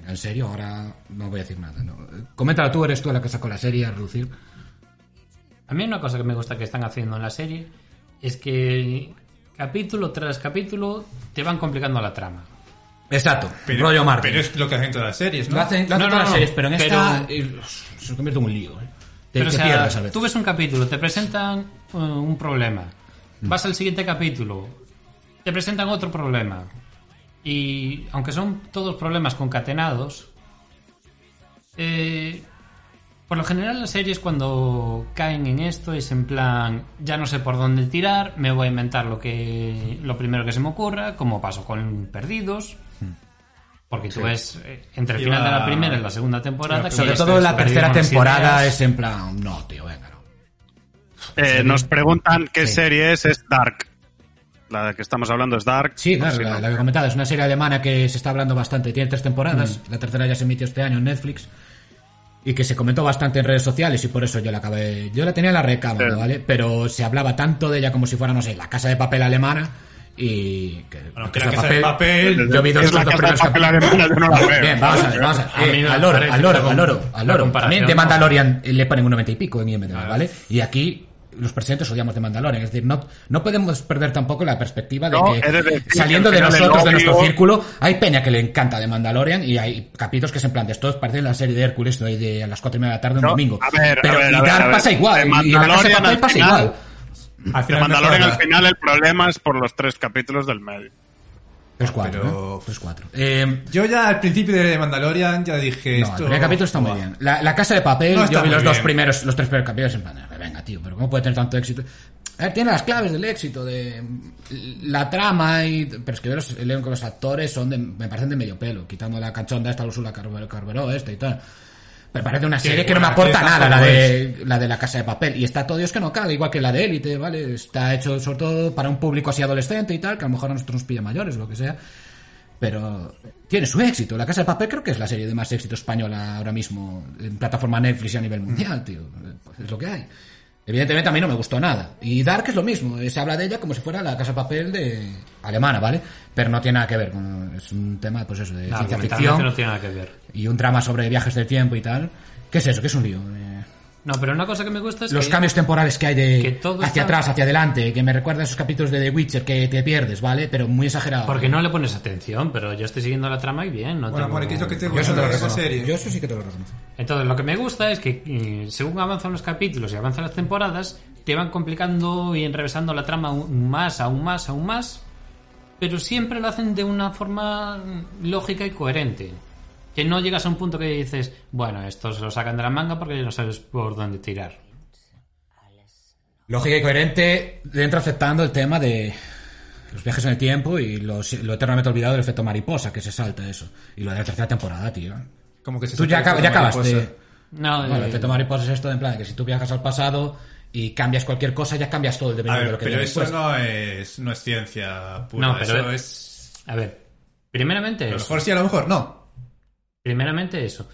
Venga, en serio, ahora no voy a decir nada. No. Coméntalo tú, eres tú la que sacó la serie a reducir. A mí una cosa que me gusta que están haciendo en la serie es que capítulo tras capítulo te van complicando la trama. Exacto, Pero, rollo Marvel. pero es lo que hacen todas las series, ¿no? Lo hacen, lo hacen No, no, todas las no, series, pero en pero- esta eh, se convierte en un lío. ¿eh? Te, Pero, o te sea, pierdes a veces. tú ves un capítulo, te presentan uh, un problema. Vas al siguiente capítulo, te presentan otro problema. Y aunque son todos problemas concatenados, eh, por lo general las series cuando caen en esto es en plan, ya no sé por dónde tirar, me voy a inventar lo que lo primero que se me ocurra, como pasó con Perdidos. Porque tú ves eh, entre el Iba- final de la primera y la segunda temporada. Que Sobre todo la tercera temporada ideas. es en plan, no, tío, venga, no. Eh, nos preguntan qué Sí. serie es, es Dark. La que estamos hablando es Dark. Sí, claro, si la, no. la que comentaba es una serie alemana que se está hablando bastante, tiene tres temporadas, la tercera ya se emitió este año en Netflix y que se comentó bastante en redes sociales y por eso yo la acabé, yo la tenía en la recámara, Sí. ¿vale? Pero se hablaba tanto de ella como si fuera, no sé, la casa de papel alemana y que Bueno, que la casa de papel- yo vi dos, es la dos casa de papel alemana, yo no la veo. Bien, vamos a ver, vamos a ver. A mí Eh, al loro, al loro, al loro, al loro. También de. Mandalorian le ponen un 90 y pico en IMDb, ¿vale? Y aquí los presidentes odiamos de Mandalorian. Es decir, no, no podemos perder tampoco la perspectiva de No, que decir saliendo al de nosotros, de nuestro círculo, hay peña que le encanta de Mandalorian y hay capítulos que se en plan de estos parecen la serie de Hércules ¿no? Y de a las cuatro y media de la tarde un No, domingo. a ver, a Pero ver, y a ver, Dark a ver. pasa igual. Y, la casa de Mandalorian papel al pasa final- igual. Al De Mandalorian al final el problema es por los tres capítulos del medio. 3-4, Pero- ¿no? 3-4. Eh, Yo ya al principio de Mandalorian ya dije No, esto... el primer capítulo está muy bien. La, la casa de papel, No yo vi los dos bien. primeros, los tres primeros capítulos en plan, de, venga, tío, pero ¿cómo puede tener tanto éxito? A ver, tiene las claves del éxito, de la trama y... Pero es que yo los, leo que los actores son de, me parecen de medio pelo, quitando la cachonda esta, Úrsula Carberó esta y tal. Me parece una serie que no me aporta nada, la de, la de la casa de papel. Y está todo Dios que no cabe, igual que la de Élite, ¿vale? Está hecho sobre todo para un público así adolescente y tal, que a lo mejor a nosotros nos pilla mayores, lo que sea. Pero tiene su éxito. La Casa de Papel creo que es la serie de más éxito española ahora mismo en plataforma Netflix y a nivel mundial, tío. Pues es lo que hay. Evidentemente a mí no me gustó nada. Y Dark es lo mismo. Se habla de ella como si fuera la Casa de Papel de alemana, ¿vale? Pero no tiene nada que ver con... Es un tema, pues eso, de No, ciencia ficción no tiene nada que ver. y un drama sobre viajes del tiempo y tal. ¿Qué es eso? ¿Qué es un lío? Eh, No, pero una cosa que me gusta es los que cambios temporales que hay de que todo hacia está- atrás, hacia adelante, que me recuerda a esos capítulos de The Witcher que te pierdes, ¿vale? Pero muy exagerado. Porque no le pones atención, pero yo estoy siguiendo la trama y bien. No Bueno, tengo- Mori, ¿qué es lo que te Yo eso te lo reconozco. serie? Yo eso sí que te lo reconozco. Entonces, lo que me gusta es que eh, según avanzan los capítulos y avanzan las temporadas, te van complicando y enrevesando la trama aún más, aún más, aún más, pero siempre lo hacen de una forma lógica y coherente. Que no llegas a un punto que dices, bueno, esto se lo sacan de la manga porque ya no sabes por dónde tirar. Lógica y coherente dentro aceptando el tema de los viajes en el tiempo y los- lo eternamente olvidado del efecto mariposa, que se salta eso. Y lo de la tercera temporada, tío. Como que se Tú ya, acab- ya acabaste. No, Bueno, el eh, efecto mariposa es esto de en plan que si tú viajas al pasado y cambias cualquier cosa, ya cambias todo el devenir de lo que pero eso después. no es, no es ciencia pura. No, pero eso es- es... a ver, primeramente A lo mejor sí, a lo mejor no. Primeramente eso.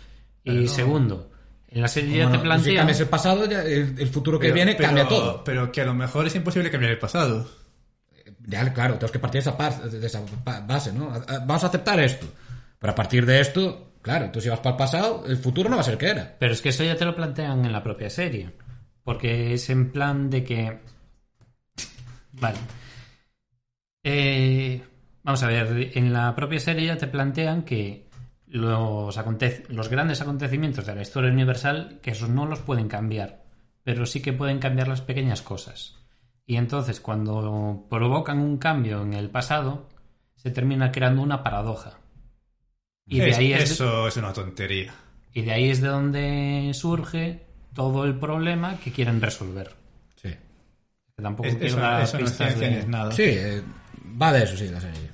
Y no. segundo, en la serie ya Bueno, te si plantean... cambias el pasado, ya el, el futuro que Pero- viene pero- cambia todo. Pero que a lo mejor es imposible cambiar el pasado. Ya, claro, tenemos que partir de esa, par- de esa base, ¿no? Vamos a aceptar esto. Pero a partir de esto, claro, tú si vas para el pasado, el futuro no va a ser que era. Pero es que eso ya te lo plantean en la propia serie. Porque es en plan de que. Vale. Eh, vamos a ver, en la propia serie ya te plantean que los, los grandes acontecimientos de la historia universal, que esos no los pueden cambiar, pero sí que pueden cambiar las pequeñas cosas. Y entonces, cuando provocan un cambio en el pasado, se termina creando una paradoja. Y de Es- ahí es, eso es una tontería. y de ahí es de donde surge todo el problema que quieren resolver. Sí. Que tampoco Es- quiero eso, dar eso no es nada. Sí, eh, va de eso, sí, la serie.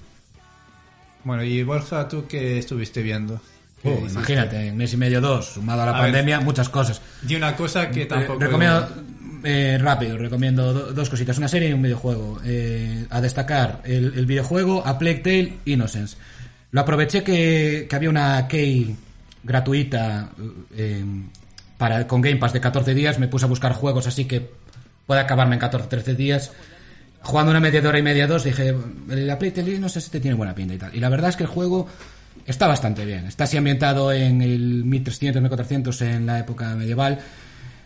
Bueno, y Borja, ¿tú qué estuviste viendo? ¿Qué hiciste? imagínate, en mes y medio, dos, sumado a la A ver. pandemia, muchas cosas. Di una cosa que tampoco... Eh, recomiendo, eh, rápido, recomiendo do- dos cositas, una serie y un videojuego. Eh, a destacar, el, el videojuego A Plague Tale Innocence. Lo aproveché que, que había una key gratuita eh, para, con Game Pass de 14 días, me puse a buscar juegos así que puede acabarme en 14 13 días. Jugando una media hora y media, dos, dije, el A Plague Tale Innocence este tiene buena pinta y tal. Y la verdad es que el juego está bastante bien. Está así ambientado en el 1300, 1400, en la época medieval.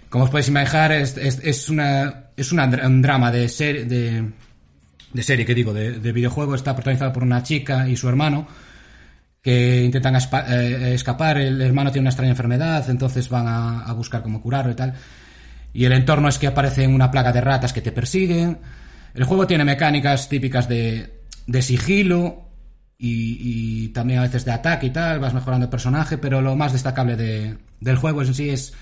Como os podéis imaginar, es, es, es una, es una un drama de, ser, de, de serie, que digo, de, de videojuego. Está protagonizado por una chica y su hermano que intentan eh, escapar. El hermano tiene una extraña enfermedad, entonces van a, a buscar cómo curarlo y tal. Y el entorno es que aparecen una plaga de ratas que te persiguen. El juego tiene mecánicas típicas de, de sigilo y, también a veces de ataque y tal. Vas mejorando el personaje, pero lo más destacable de- del juego en sí es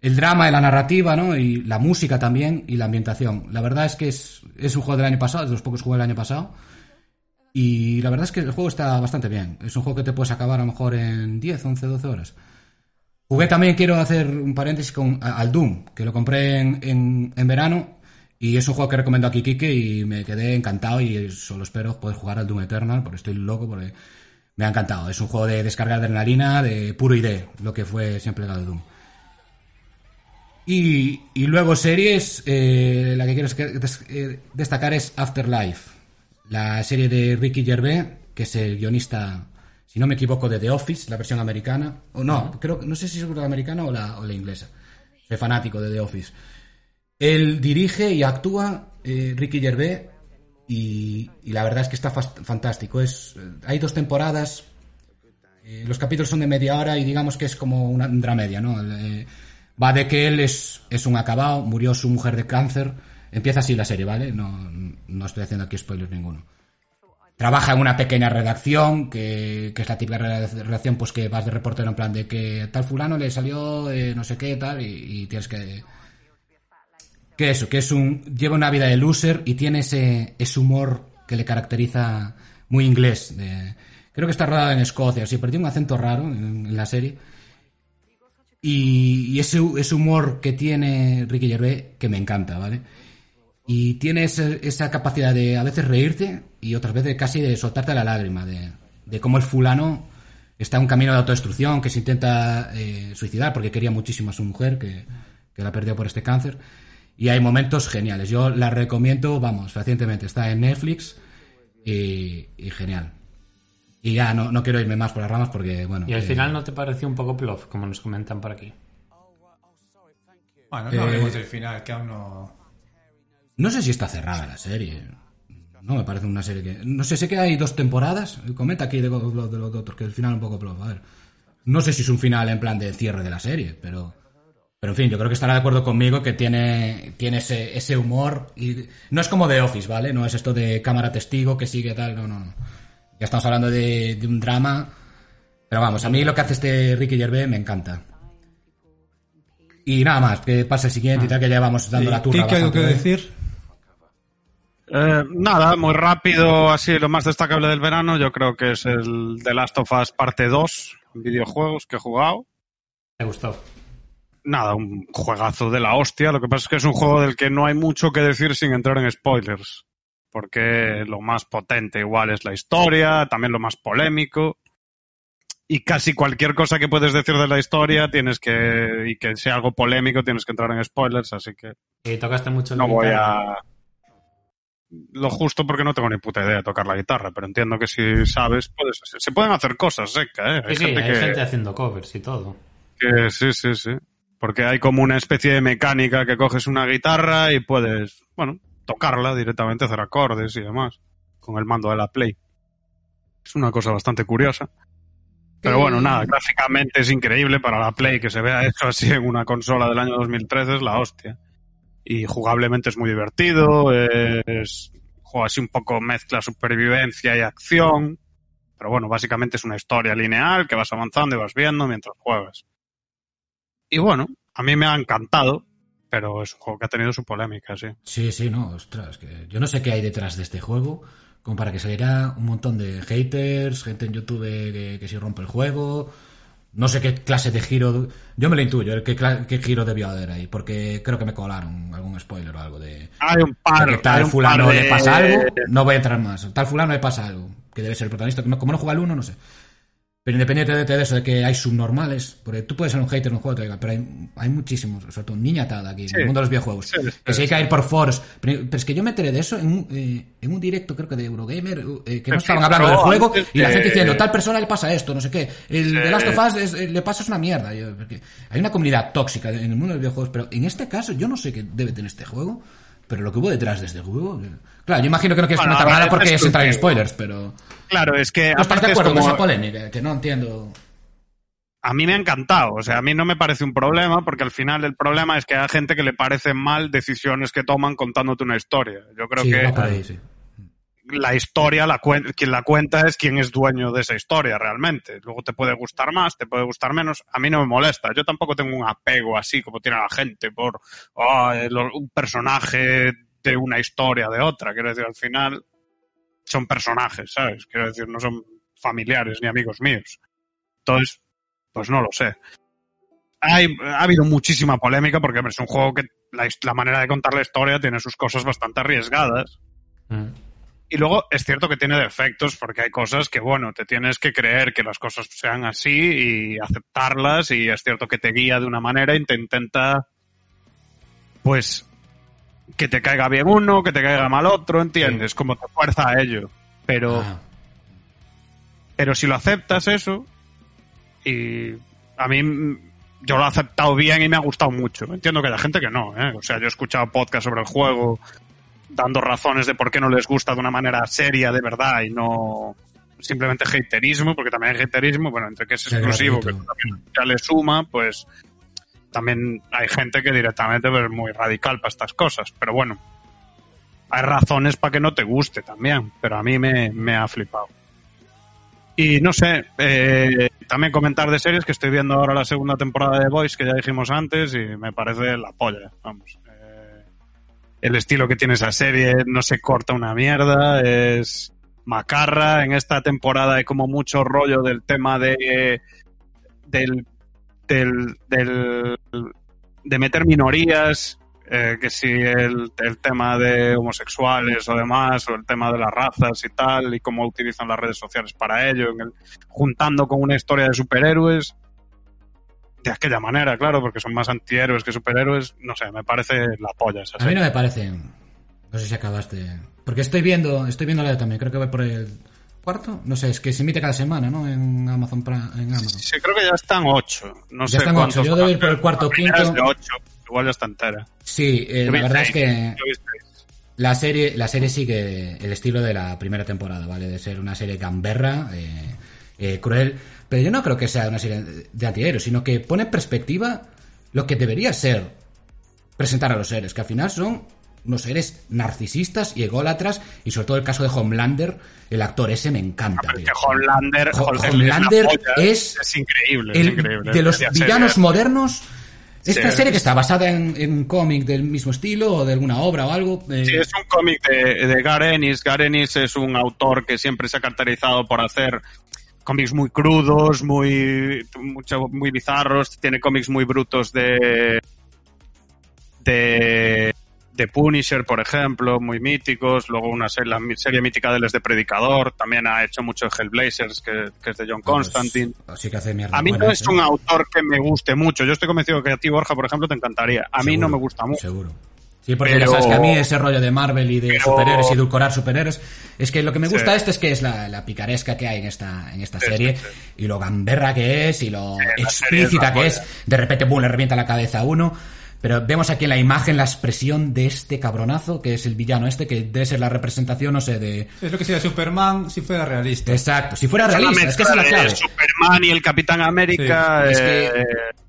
el drama y la narrativa, ¿no? Y la música también y la ambientación. La verdad es que es, es un juego del año pasado, de los pocos juegos del año pasado. Y la verdad es que el juego está bastante bien. Es un juego que te puedes acabar a lo mejor en 10, 11, 12 horas. Jugué también, quiero hacer un paréntesis con al Doom, que lo compré en, en verano. Y es un juego que recomiendo aquí, Kike, y me quedé encantado. Y solo espero poder jugar al Doom Eternal, porque estoy loco, porque me ha encantado. Es un juego de descarga de adrenalina, de puro ID, lo que fue siempre el Doom. Y, y luego series, eh, la que quiero eh, destacar es Afterlife, la serie de Ricky Gervais, que es el guionista, si no me equivoco, de The Office, la versión americana. O no, creo que no sé si es la americana o la, o la inglesa. Soy fanático de The Office. Él dirige y actúa eh, Ricky Gervais y, y la verdad es que está fantástico. Es, eh, hay dos temporadas, eh, los capítulos son de media hora y digamos que es como una dramedia, ¿no? Va de que él es, es un acabado, murió su mujer de cáncer. Empieza así la serie, ¿vale? No, no estoy haciendo aquí spoilers ninguno. Trabaja en una pequeña redacción, que, que es la típica red- redacción, pues que vas de reportero en plan de que tal fulano le salió no sé qué, tal, y, y tienes que... Que eso, que es un... Lleva una vida de loser y tiene ese, ese humor que le caracteriza muy inglés. de- creo que está rodado en Escocia, sí, pero tiene un acento raro en, en la serie. Y, y ese, ese humor que tiene Ricky Gervais, que me encanta, ¿vale? Y tiene ese- esa capacidad de a veces reírte y otras veces casi de soltarte la lágrima, de, de cómo el fulano está en un camino de autodestrucción, que se intenta eh, suicidar porque quería muchísimo a su mujer, que, que la perdió por este cáncer. Y hay momentos geniales. Yo la recomiendo, vamos, recientemente. Está en Netflix y, y genial. Y ya no, no quiero irme más por las ramas porque, bueno. Y al eh, final no te pareció un poco plof, como nos comentan por aquí. Bueno, no Eh, hablemos del final, que aún no... No sé si está cerrada la serie. No me parece una serie que. No sé, sé que hay dos temporadas. Comenta aquí de, War de los otros, que el final un poco plof. A ver. No sé si es un final en plan de cierre de la serie, pero. Pero en fin, yo creo que estará de acuerdo conmigo que tiene, tiene ese, ese humor. y No es como The Office, ¿vale? No es esto de cámara testigo que sigue tal. No, no, no. Ya estamos hablando de, de un drama. Pero vamos, a mí lo que hace este Ricky Gervais me encanta. Y nada más, que pase el siguiente y tal, que ya vamos dando la turra. ¿Kike, algo que ¿eh? decir? Eh, nada, muy rápido, así lo más destacable del verano, yo creo que es el The Last of Us parte 2, videojuegos que he jugado. ¿Te gustó? Nada, un juegazo de la hostia, lo que pasa es que es un juego del que no hay mucho que decir sin entrar en spoilers, porque lo más potente igual es la historia, también lo más polémico, y casi cualquier cosa que puedes decir de la historia tienes que, y que sea algo polémico, tienes que entrar en spoilers, así que Y tocaste mucho la no voy a... lo justo porque no tengo ni puta idea de tocar la guitarra, pero entiendo que si sabes, puedes, se pueden hacer cosas, seca, ¿eh? Sí, sí, hay gente haciendo covers y todo. Que, sí, sí, sí. Porque hay como una especie de mecánica que coges una guitarra y puedes, bueno, tocarla directamente, hacer acordes y demás, con el mando de la Play. Es una cosa bastante curiosa. Pero bueno, nada, gráficamente es increíble para la Play que se vea eso así en una consola del año 2013, es la hostia. Y jugablemente es muy divertido, es juego así un poco mezcla supervivencia y acción. Pero bueno, básicamente es una historia lineal que vas avanzando y vas viendo mientras juegas. Y bueno, a mí me ha encantado, pero es un juego que ha tenido su polémica, sí. Sí, sí, no, ostras, que yo no sé qué hay detrás de este juego, como para que saliera un montón de haters, gente en YouTube que, que si rompe el juego, no sé qué clase de giro, yo me lo intuyo, qué, qué giro debió haber ahí, porque creo que me colaron algún spoiler o algo de... Hay un par, que tal hay un fulano par de- le pasa algo, no voy a entrar más, tal fulano le pasa algo, que debe ser el protagonista, como como no juega el uno, no sé. Pero independientemente de eso, de que hay subnormales, porque tú puedes ser un hater en un juego, pero hay, hay muchísimos, sobre todo niñatada aquí, en el mundo de los videojuegos. Sí, sí, que si hay que ir por foros. Pero, pero es que yo me enteré de eso en un, eh, en un directo, creo que de Eurogamer, eh, que no estaban hablando del juego y la gente diciendo, tal persona le pasa esto, no sé qué. El de Last of Us es- eh, le pasa es una mierda. Yo, porque hay una comunidad tóxica en el mundo de los videojuegos, pero en este caso yo no sé qué debe tener este juego, pero lo que hubo detrás de este juego... Claro, yo imagino que no quieres Bueno, comentar nada porque es entrar en spoilers, pero... Claro, es que ¿No estás de acuerdo con como- esa polémica? Que no entiendo... a mí me ha encantado. O sea, a mí no me parece un problema, porque al final el problema es que hay gente que le parecen mal decisiones que toman contándote una historia. Yo creo Sí, que por ahí, sí. La historia, la quien la cuenta es quien es dueño de esa historia realmente. Luego te puede gustar más, te puede gustar menos. A mí no me molesta. Yo tampoco tengo un apego así como tiene la gente por "Ah, el- un personaje de una historia de otra. Quiero decir, al final son personajes, ¿sabes? Quiero decir, no son familiares ni amigos míos. Entonces, pues no lo sé. Hay, ha habido muchísima polémica porque es un juego que la manera de contar la historia tiene sus cosas bastante arriesgadas. Mm. Y luego es cierto que tiene defectos porque hay cosas que, bueno, te tienes que creer que las cosas sean así y aceptarlas y es cierto que te guía de una manera y te intenta, pues, que te caiga bien uno, que te caiga mal otro, ¿entiendes? Como te fuerza a ello. Pero, Ah, pero si lo aceptas eso, y a mí yo lo he aceptado bien y me ha gustado mucho. Entiendo que hay gente que no, ¿eh? O sea, yo he escuchado podcast sobre el juego dando razones de por qué no les gusta de una manera seria, de verdad, y no simplemente haterismo, porque también hay haterismo, bueno, entre que es exclusivo, que también ya le suma, pues también hay gente que directamente pues, es muy radical para estas cosas, pero bueno, hay razones para que no te guste también, pero a mí me, me ha flipado. Y no sé, eh, también comentar de series que estoy viendo ahora la segunda temporada de Voice, que ya dijimos antes, y me parece la polla, vamos. El estilo que tiene esa serie no se corta una mierda, es macarra. En esta temporada hay como mucho rollo del tema de del del, del de meter minorías, eh, que si el, el tema de homosexuales o demás, o el tema de las razas y tal, y cómo utilizan las redes sociales para ello, en el- juntando con una historia de superhéroes, de aquella manera, claro, porque son más antihéroes que superhéroes, no sé, me parece la polla esa A mí no me parece. No sé si acabaste. Porque estoy viendo, estoy viendo la también, creo que voy por el cuarto. No sé, es que se emite cada semana, ¿no? En Amazon. En Amazon. Sí, creo que ya están ocho. No Ya sé están cuántos ocho. Yo debo ir por el cuarto quinto. de ocho. Igual ya está entera. Sí, eh, la verdad es que la serie, la serie sigue el estilo de la primera temporada, ¿vale? De ser una serie gamberra, eh, eh, cruel. Pero yo no creo que sea una serie de antihéroes, sino que pone en perspectiva lo que debería ser presentar a los seres, que al final son unos seres narcisistas y ególatras, y sobre todo el caso de Homelander, el actor ese me encanta. Tío. Homelander, Ho- Homelander, Homelander es, es es increíble. es el- increíble. de los ser, villanos eh. modernos. Esta Sí. serie que está basada en, en un cómic del mismo estilo o de alguna obra o algo. eh, Sí, es un cómic de, de. Garth Ennis es un autor que siempre se ha caracterizado por hacer cómics muy crudos, muy, mucho- muy bizarros. Tiene cómics muy brutos de, de, de Punisher, por ejemplo, muy míticos. Luego una serie, la serie mítica de él es de Predicador. También ha hecho mucho Hellblazers, que, que es de John pues, Constantine. Así que hace mierda. A mí no es ¿eh? un autor que me guste mucho. Yo estoy convencido que a ti, Borja, por ejemplo, te encantaría. A mí no me gusta mucho. Seguro. Sí, porque Pero- ya sabes que a mí ese rollo de Marvel y de pero- superhéroes y edulcorar superhéroes, es que lo que me gusta Sí. este es que es la, la picaresca que hay en esta, en esta Sí, serie sí, y lo gamberra que es y lo es explícita que es. De repente, boom, le revienta la cabeza a uno. Pero vemos aquí en la imagen la expresión de este cabronazo, que es el villano este, que debe ser la representación, no sé, de... Es lo que sería Superman si fuera realista. Exacto, si fuera realista, es que esa es la clave. Superman y el Capitán América. Sí, es eh, que-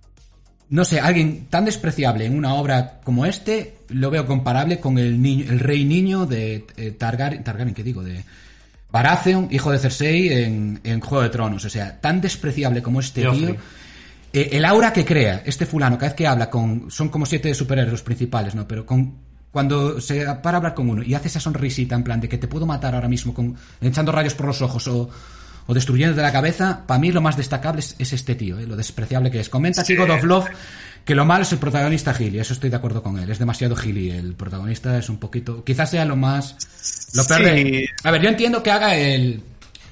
no sé, alguien tan despreciable en una obra como este, lo veo comparable con el niño, el rey niño de eh, Targaryen, Targaryen, ¿qué digo? De Baratheon, hijo de Cersei en, en Juego de Tronos. O sea, tan despreciable como este tío. Eh, el aura que crea este fulano, cada vez que habla con. Son como siete superhéroes principales, ¿no? Pero con. Cuando se para a hablar con uno y hace esa sonrisita en plan de que te puedo matar ahora mismo con echando rayos por los ojos o, o destruyéndote la cabeza, para mí lo más destacable es, es este tío, ¿eh? lo despreciable que es. Comenta God of Love que lo malo es el protagonista Gilly, eso estoy de acuerdo con él, es demasiado Gilly, el protagonista es un poquito, quizás sea lo más, lo peor de- Sí. A ver, yo entiendo que haga el,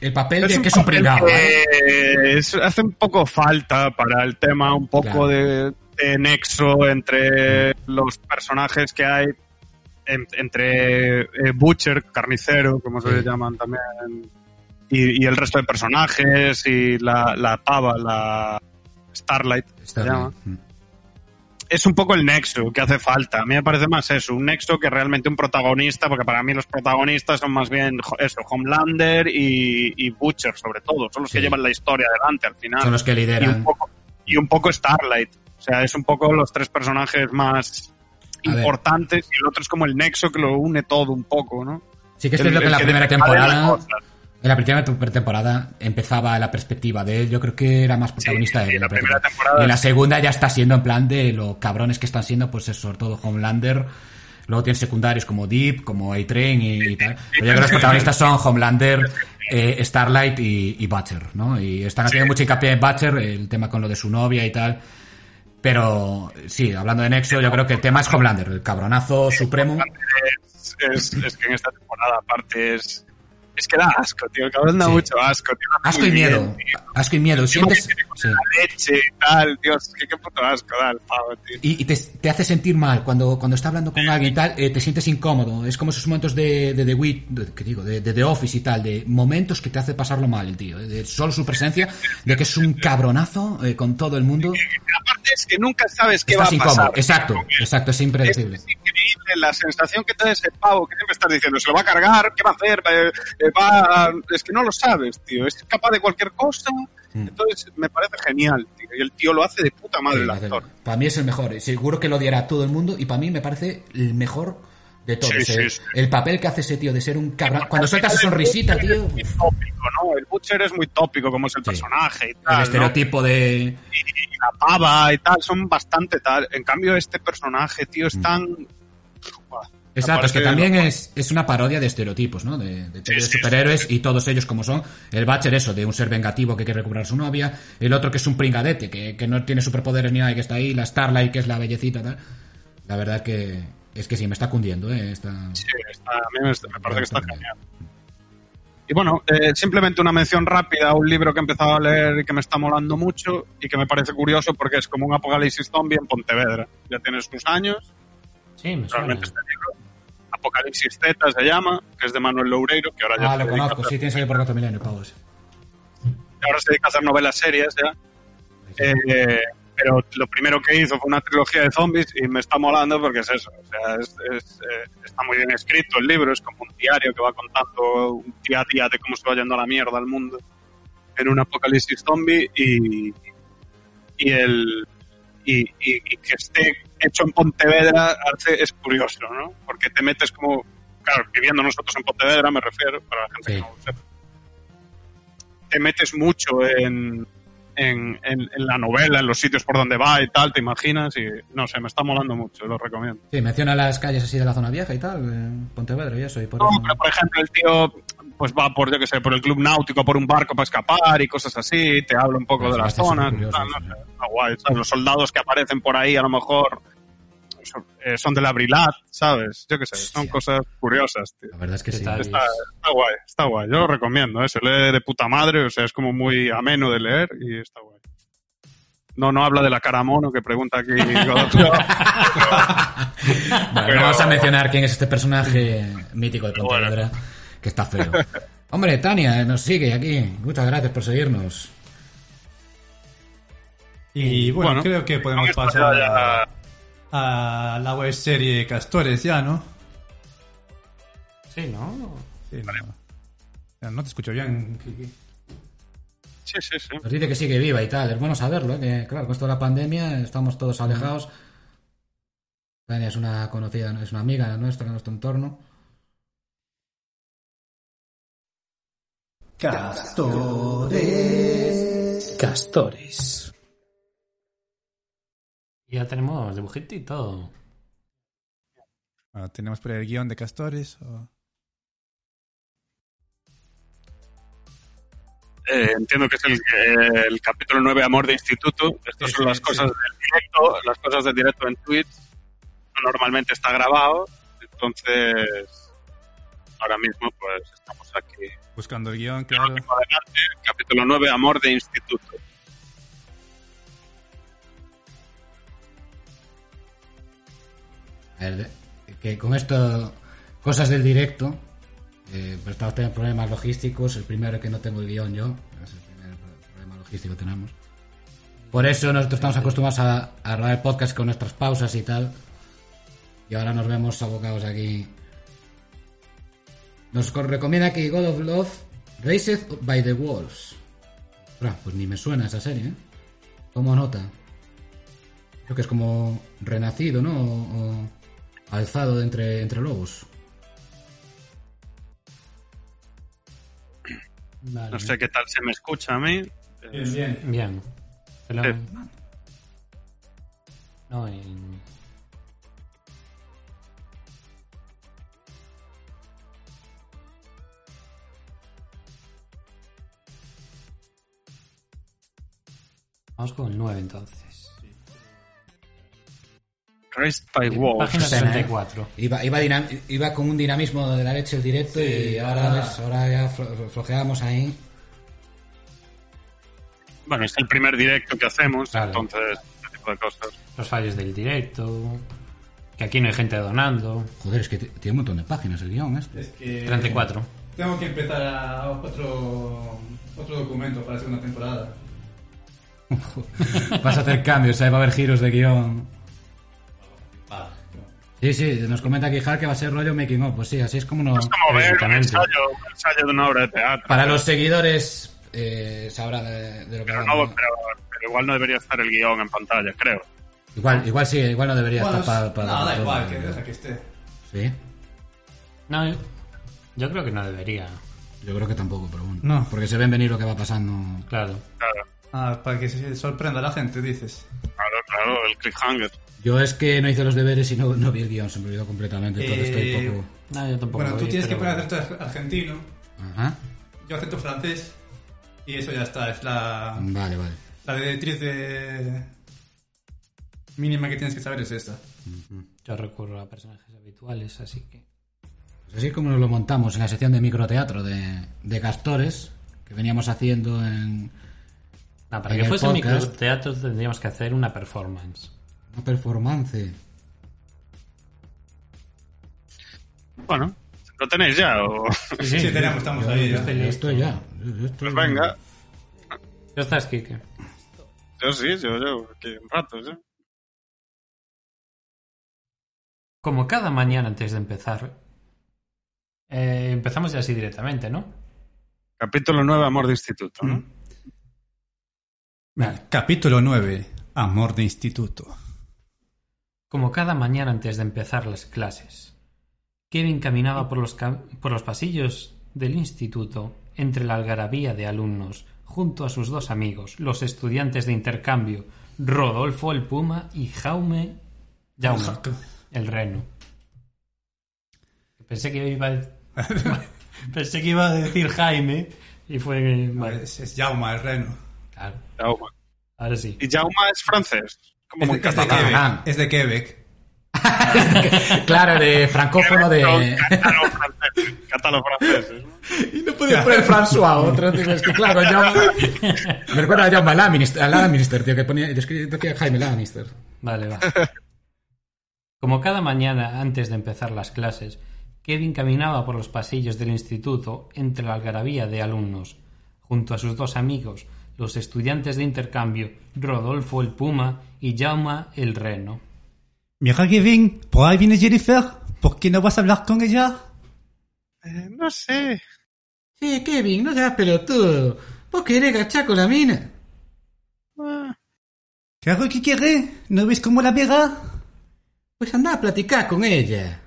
el papel de que es un pringado, es- hace un poco falta para el tema, un poco Claro. de, de nexo entre los personajes que hay, en- entre eh, Butcher, carnicero, como se Sí. le llaman también, y, y el resto de personajes, y la, la pava, la Starlight, Está se llama. bien. es un poco el nexo que hace falta. A mí me parece más eso, un nexo que realmente un protagonista, porque para mí los protagonistas son más bien eso, Homelander y, y Butcher, sobre todo. Son los Sí. que llevan la historia adelante al final. Son los que y, un lideran. poco, y un poco Starlight. O sea, es un poco los tres personajes más A ver. importantes y el otro es como el nexo que lo une todo un poco, ¿no? Sí que es El- cierto que en el la que primera temporada... En la primera te- temporada empezaba la perspectiva de él, yo creo que era más protagonista sí, él. en la primera temporada Y en la segunda ya está siendo en plan de lo cabrones que están siendo, pues eso, sobre todo Homelander. Luego tiene secundarios como Deep, como A-Train y, y tal. Pero yo creo que los protagonistas son Homelander, eh, Starlight y, y Butcher, ¿no? Y están haciendo mucho hincapié en Butcher, el tema con lo de su novia y tal. Pero sí, hablando de Nexo, yo creo que el tema es Homelander, el cabronazo supremo. es, es, es que en esta temporada aparte es es que da asco, tío. El cabrón da Sí. mucho asco, tío. Asco y miedo. bien, tío. Asco y miedo. Sientes... Sí. La leche y tal, Dios, qué, qué puto asco da el pavo, tío. Y, y te, te hace sentir mal cuando, cuando está hablando con alguien y tal, eh, te sientes incómodo. Es como esos momentos de, de The Wit, de, ¿qué digo? De, de The Office y tal, de momentos que te hace pasarlo mal el tío. eh, De solo su presencia, de que es un cabronazo eh, con todo el mundo. Aparte es que nunca sabes qué Estás va a incómodo. pasar. Exacto, exacto, es impredecible. Es increíble la sensación que te da ese pavo que siempre estás diciendo, se lo va a cargar, ¿qué va a hacer? Eh, va a- Es que no lo sabes, tío. Es capaz de cualquier cosa. Mm. Entonces me parece genial, tío. Y el tío lo hace de puta madre, el actor. Para mí es el mejor. Seguro que lo odiará a todo el mundo y para mí me parece el mejor de todos. Sí, sí, sí. El papel que hace ese tío de ser un cabrón. Cuando suelta su sonrisita, tío. Es muy tópico, ¿no? El Butcher es muy tópico, como es el personaje y tal. El ¿no? estereotipo de. y la pava y tal, son bastante tal. En cambio, este personaje, tío, es tan. Exacto, es que también es, es una parodia de estereotipos, ¿no? De, de, de sí, superhéroes y todos ellos como son. El Butcher, eso, de un ser vengativo que quiere recuperar a su novia. El otro que es un pringadete, que, que no tiene superpoderes ni nada y que está ahí. La Starlight, que es la bellecita, tal. La verdad que es que sí, me está cundiendo, ¿eh? Está... Sí, está- a mí me, me parece que está Está genial. Y bueno, eh, simplemente una mención rápida a un libro que he empezado a leer y que me está molando mucho y que me parece curioso porque es como un apocalipsis zombie en Pontevedra. Ya tiene sus años, Sí, me suena. realmente este libro. Apocalipsis Z se llama, que es de Manuel Loureiro, que ahora ya Ah, lo conozco, sí, tiene salido por 4 milenios, pavos. ahora se dedica a hacer novelas serias ya. Eh, pero lo primero que hizo fue una trilogía de zombies y me está molando porque es eso. O sea, es, es, eh, está muy bien escrito el libro, es como un diario que va contando un día a día de cómo se va yendo a la mierda el mundo en un apocalipsis zombie y, y el y, y- y que esté hecho en Pontevedra hace, es curioso, ¿no? Porque te metes como, claro, viviendo nosotros en Pontevedra, me refiero, para la gente Sí. que no lo sepa, te metes mucho en, en, en- en la novela, en los sitios por donde va y tal, te imaginas y no sé, me está molando mucho, lo recomiendo. Sí, menciona las calles así de la zona vieja y tal, en Pontevedra y eso. Y por No, eso- pero por ejemplo el tío pues va por, yo que sé, por el club náutico, por un barco para escapar y cosas así, te habla un poco Pues de las zonas, curioso, tal, no guay, ¿sabes? Los soldados que aparecen por ahí a lo mejor son, eh, son de la Brilat, ¿sabes? Yo que sé, son Hostia. cosas curiosas, tío. La verdad es que sí. Está, está guay, está guay. Yo lo recomiendo, ¿eh? se lee de puta madre, o sea, es como muy ameno de leer y está guay. No, no habla de la cara mono que pregunta aquí. *laughs* Godofredo. Bueno, Pero- vamos a mencionar quién es este personaje mítico de Bueno. Que está feo. Hombre, Tania nos sigue aquí. Muchas gracias por seguirnos. Y bueno, Bueno, creo que podemos pasar a, a la web serie Castores ya, ¿no? Sí, ¿no? Sí, no. Ya, no te escucho bien. Kiki. Sí, sí, sí. Nos dice que sigue viva y tal. Es bueno saberlo, ¿eh? que claro, con esto de la pandemia estamos todos alejados. Tania es una conocida, es una amiga nuestra en nuestro entorno. Castores. Y ya tenemos dibujito y todo. Ah, tenemos por el guion de Castores. o- Eh, entiendo que es el, el capítulo 9, Amor de Instituto. Estas Sí, son sí, las sí. cosas del directo. Las cosas del directo en Twitch. Normalmente está grabado. Entonces, ahora mismo, pues estamos aquí. Buscando el guion, claro. Adelante, capítulo 9, Amor de Instituto. A ver, que con esto, cosas del directo, eh, pues estamos teniendo problemas logísticos. El primero es que no tengo el guion yo, es el primer pro- problema logístico que tenemos. Por eso nosotros estamos acostumbrados a, a grabar el podcast con nuestras pausas y tal. Y ahora nos vemos abocados aquí. Nos co- recomienda aquí God of Love, Raised by the Wolves. Ostras, pues ni me suena esa serie, ¿eh? Tomo nota. Creo que es como renacido, ¿no? O, o alzado de entre, entre lobos. Vale. No sé qué tal se me escucha a mí. Eh, bien. Bien. Pero- Sí. No, en- Vamos con el 9 entonces. Raised by Wolves. Página ¿eh? 34. Iba, iba, iba con un dinamismo de la leche el directo y ahora, ves, ahora ya flo- flojeamos ahí. Bueno, es el primer directo que hacemos, Claro. entonces, este tipo de cosas. Los fallos del directo. Que aquí no hay gente donando. Joder, es que tiene un montón de páginas el guion este. Es que 34. tengo que empezar a otro, otro documento para la segunda temporada. *laughs* Vas a hacer cambios, ¿eh? va a haber giros de guion. Sí, sí, nos comenta aquí Hal que va a ser rollo making of. Pues sí, así es como no. Es como ver un ensayo, un ensayo de una obra de teatro. Para los seguidores eh, sabrá de, de lo que Pero, hablamos. no, pero, pero igual no debería estar el guion en pantalla, creo. Igual, igual sí, igual no debería Bueno, estar para. no, da para- igual, que deja que esté. Sí, No, yo creo que no debería. yo creo que tampoco, pero bueno. No. Porque se ven venir lo que va pasando. Claro. Claro, Ah, para que se sorprenda la gente, dices. claro, claro, el cliffhanger. Yo es que no hice los deberes y no, no vi el guion, se me olvidó completamente. Entonces Eh, estoy poco. No, yo tampoco. Bueno, tú tienes que poner acento argentino, Ajá. yo acento francés, y eso ya está, es la, Vale, vale. la directriz de... mínima que tienes que saber es esta. Yo recurro a personajes habituales, así que. Pues así como nos lo montamos en la sección de microteatro de, de Castores, que veníamos haciendo en No, para En que fuese podcast. microteatro tendríamos que hacer una performance. una performance. Bueno, ¿lo tenéis ya? O... Sí, tenemos, estamos Yo- ahí yo ya. estoy- yo estoy ya. Yo- yo estoy- Pues venga. Ya estás, Kike. Yo sí, yo llevo aquí un rato, ¿sí? Como cada mañana antes de empezar. eh, empezamos ya así directamente, ¿no? Capítulo 9, Amor de Instituto, ¿no? Vale, Capítulo 9. Amor de instituto. Como cada mañana antes de empezar las clases. Kevin caminaba por los, por los pasillos del instituto entre la algarabía de alumnos, junto a sus dos amigos, los estudiantes de intercambio, Rodolfo el Puma y Jaume, Jaume el Reno. Pensé que iba a, *laughs* *laughs* pensé que iba a decir Jaime y fue... vale, Es, es Jauma, el reno. Claro, ahora sí. ¿Y Jauma es francés? Como Es muy de, es de. Quebec. Es de Quebec. *laughs* claro, de francófono de... Catalo francés. ¿no? Y no podía poner François, otro, tío, es que claro, Jaume... *laughs* Me recuerda a Jaume Lannister, a Lannister, tío, que ponía... Yo escribía decía Jaime Lannister. Vale, va. *laughs* Como cada mañana antes de empezar las clases, Kevin caminaba por los pasillos del instituto entre la algarabía de alumnos, junto a sus dos amigos, los estudiantes de intercambio, Rodolfo el Puma y Jaume el Reno. Mira, Kevin, por ahí viene Jennifer. ¿Por qué no vas a hablar con ella? Eh, no sé. Sí, Kevin, no seas pelotudo. ¿Vos querés gachar con la mina? Ah, Claro que quiere. ¿No ves cómo la verá? Pues anda a platicar con ella.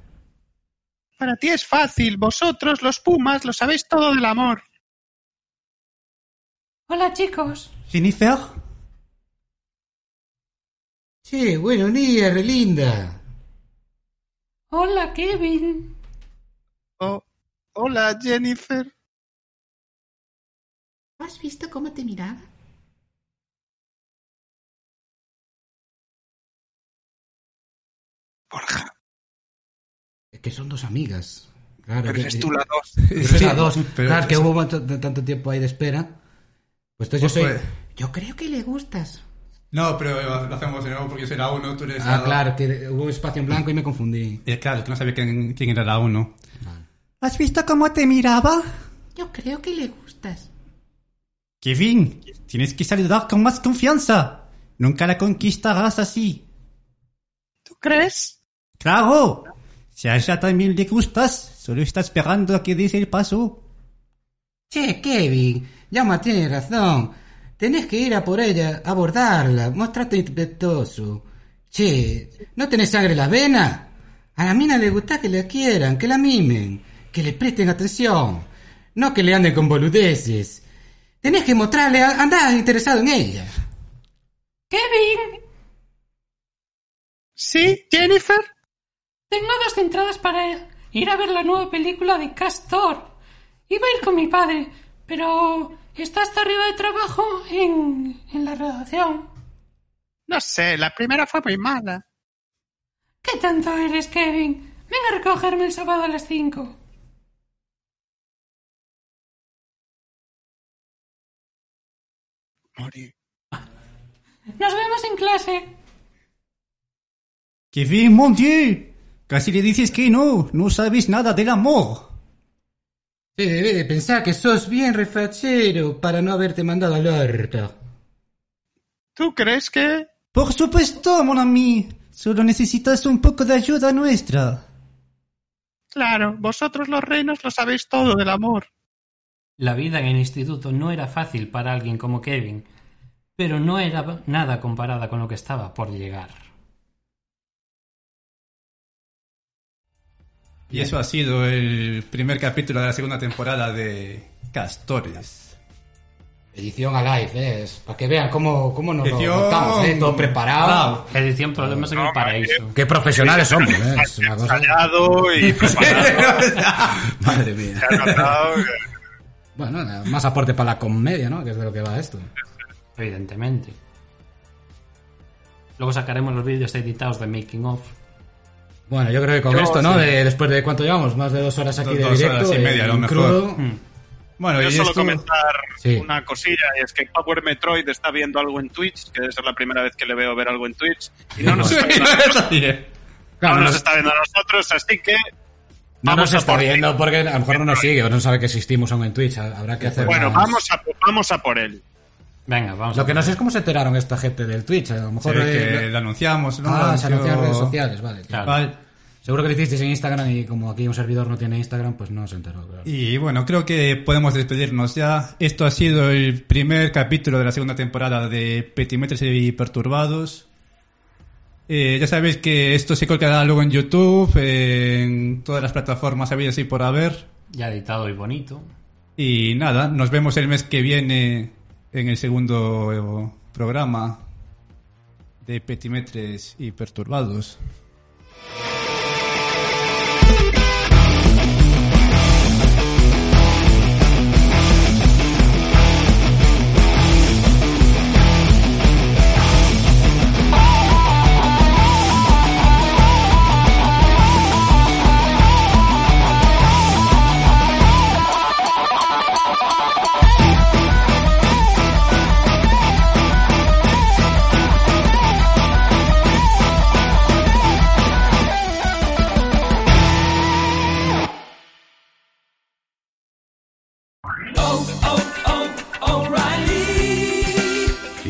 Para ti es fácil. Vosotros, los pumas, lo sabéis todo del amor. Hola chicos. Jennifer. Sí, buenos días, re linda. Hola Kevin. Oh, hola, Jennifer. ¿Has visto cómo te miraba? Borja, Es que son dos amigas. Claro, pero que- eres tú la dos. Pero es la dos. *laughs* pero- claro, que hubo tanto, tanto tiempo ahí de espera. Pues entonces yo soy... Pues, Yo creo que le gustas. No, pero lo hacemos de nuevo porque yo soy la uno, tú eres la Ah, dos. claro, que hubo un espacio en blanco y me confundí. Eh, claro, es que no sabía quién, quién era la uno. ¿Has visto cómo te miraba? Yo creo que le gustas. Kevin, tienes que saludar con más confianza. Nunca la conquistarás así. ¿Tú crees? ¡Claro! Si a ella también le gustas, solo está esperando a que des el paso. Che, Kevin, Llama tiene razón. Tenés que ir a por ella, abordarla, mostrarte respetuoso. Che, ¿no tenés sangre en las venas? A la mina le gusta que la quieran, que la mimen, que le presten atención. No que le anden con boludeces. Tenés que mostrarle, a- andar interesado en ella. Kevin, ¿Sí, Jennifer? tengo dos entradas para ir a ver la nueva película de Castor. Iba a ir con mi padre, pero está hasta arriba de trabajo en, en la redacción. No sé, la primera fue muy mala. ¿Qué tanto eres, Kevin? Venga a recogerme el sábado a las 5. Morí. Nos vemos en clase. Kevin, mon Dieu. Casi le dices que no, no sabes nada del amor. Sí, debe de pensar que sos bien refachero para no haberte mandado al orto. ¿Tú crees que...? Por supuesto, mon ami. Solo necesitas un poco de ayuda nuestra. Claro, vosotros los reinos lo sabéis todo del amor. La vida en el instituto no era fácil para alguien como Kevin, pero no era nada comparada con lo que estaba por llegar. Y eso ha sido el primer capítulo de la segunda temporada de Castores. Edición a live, ¿eh? Es para que vean cómo, cómo nos Edición- lo montamos, ¿eh? Todo preparado. Edición Problemas en el Paraíso. Qué profesionales somos, ¿eh? Es una cosa... Y *laughs* preparado. Madre mía. Bueno, nada, más aporte para la comedia, ¿no? Que es de lo que va esto. Evidentemente. Luego sacaremos los vídeos editados de Making of. Bueno, yo creo que con Yo, esto, ¿no? sí. De, después de cuánto llevamos, más de dos horas aquí Dos- de dos directo. horas y media, a lo mejor. crudo. Hmm. Bueno, Yo y solo esto... comentar Sí. una cosilla, y es que Power Metroid está viendo algo en Twitch, que debe ser la primera vez que le veo ver algo en Twitch, y no nos, está, *laughs* viendo, a nosotros, Claro, no no nos está viendo a nosotros, así que no vamos nos a está por viendo porque a lo mejor no nos sigue o no sabe que existimos aún en Twitch. Habrá que hacer Bueno, más- vamos a, vamos a por él. Venga, vamos Lo que no sé es cómo se enteraron esta gente del Twitch. A lo Sí, mejor... que eh, lo anunciamos, ¿no? Ah, se anunció en redes sociales, vale. Claro. Vale. Seguro que lo hicisteis en Instagram y como aquí un servidor no tiene Instagram, pues no se enteró. claro. Y bueno, creo que podemos despedirnos ya. Esto ha sido el primer capítulo de la segunda temporada de Petimetres y Perturbados. Eh, ya sabéis que esto se colgará luego en YouTube, en todas las plataformas habidas y por haber. Ya editado y bonito. Y nada, nos vemos el mes que viene en el segundo eh, programa de Petimetres y Perturbados.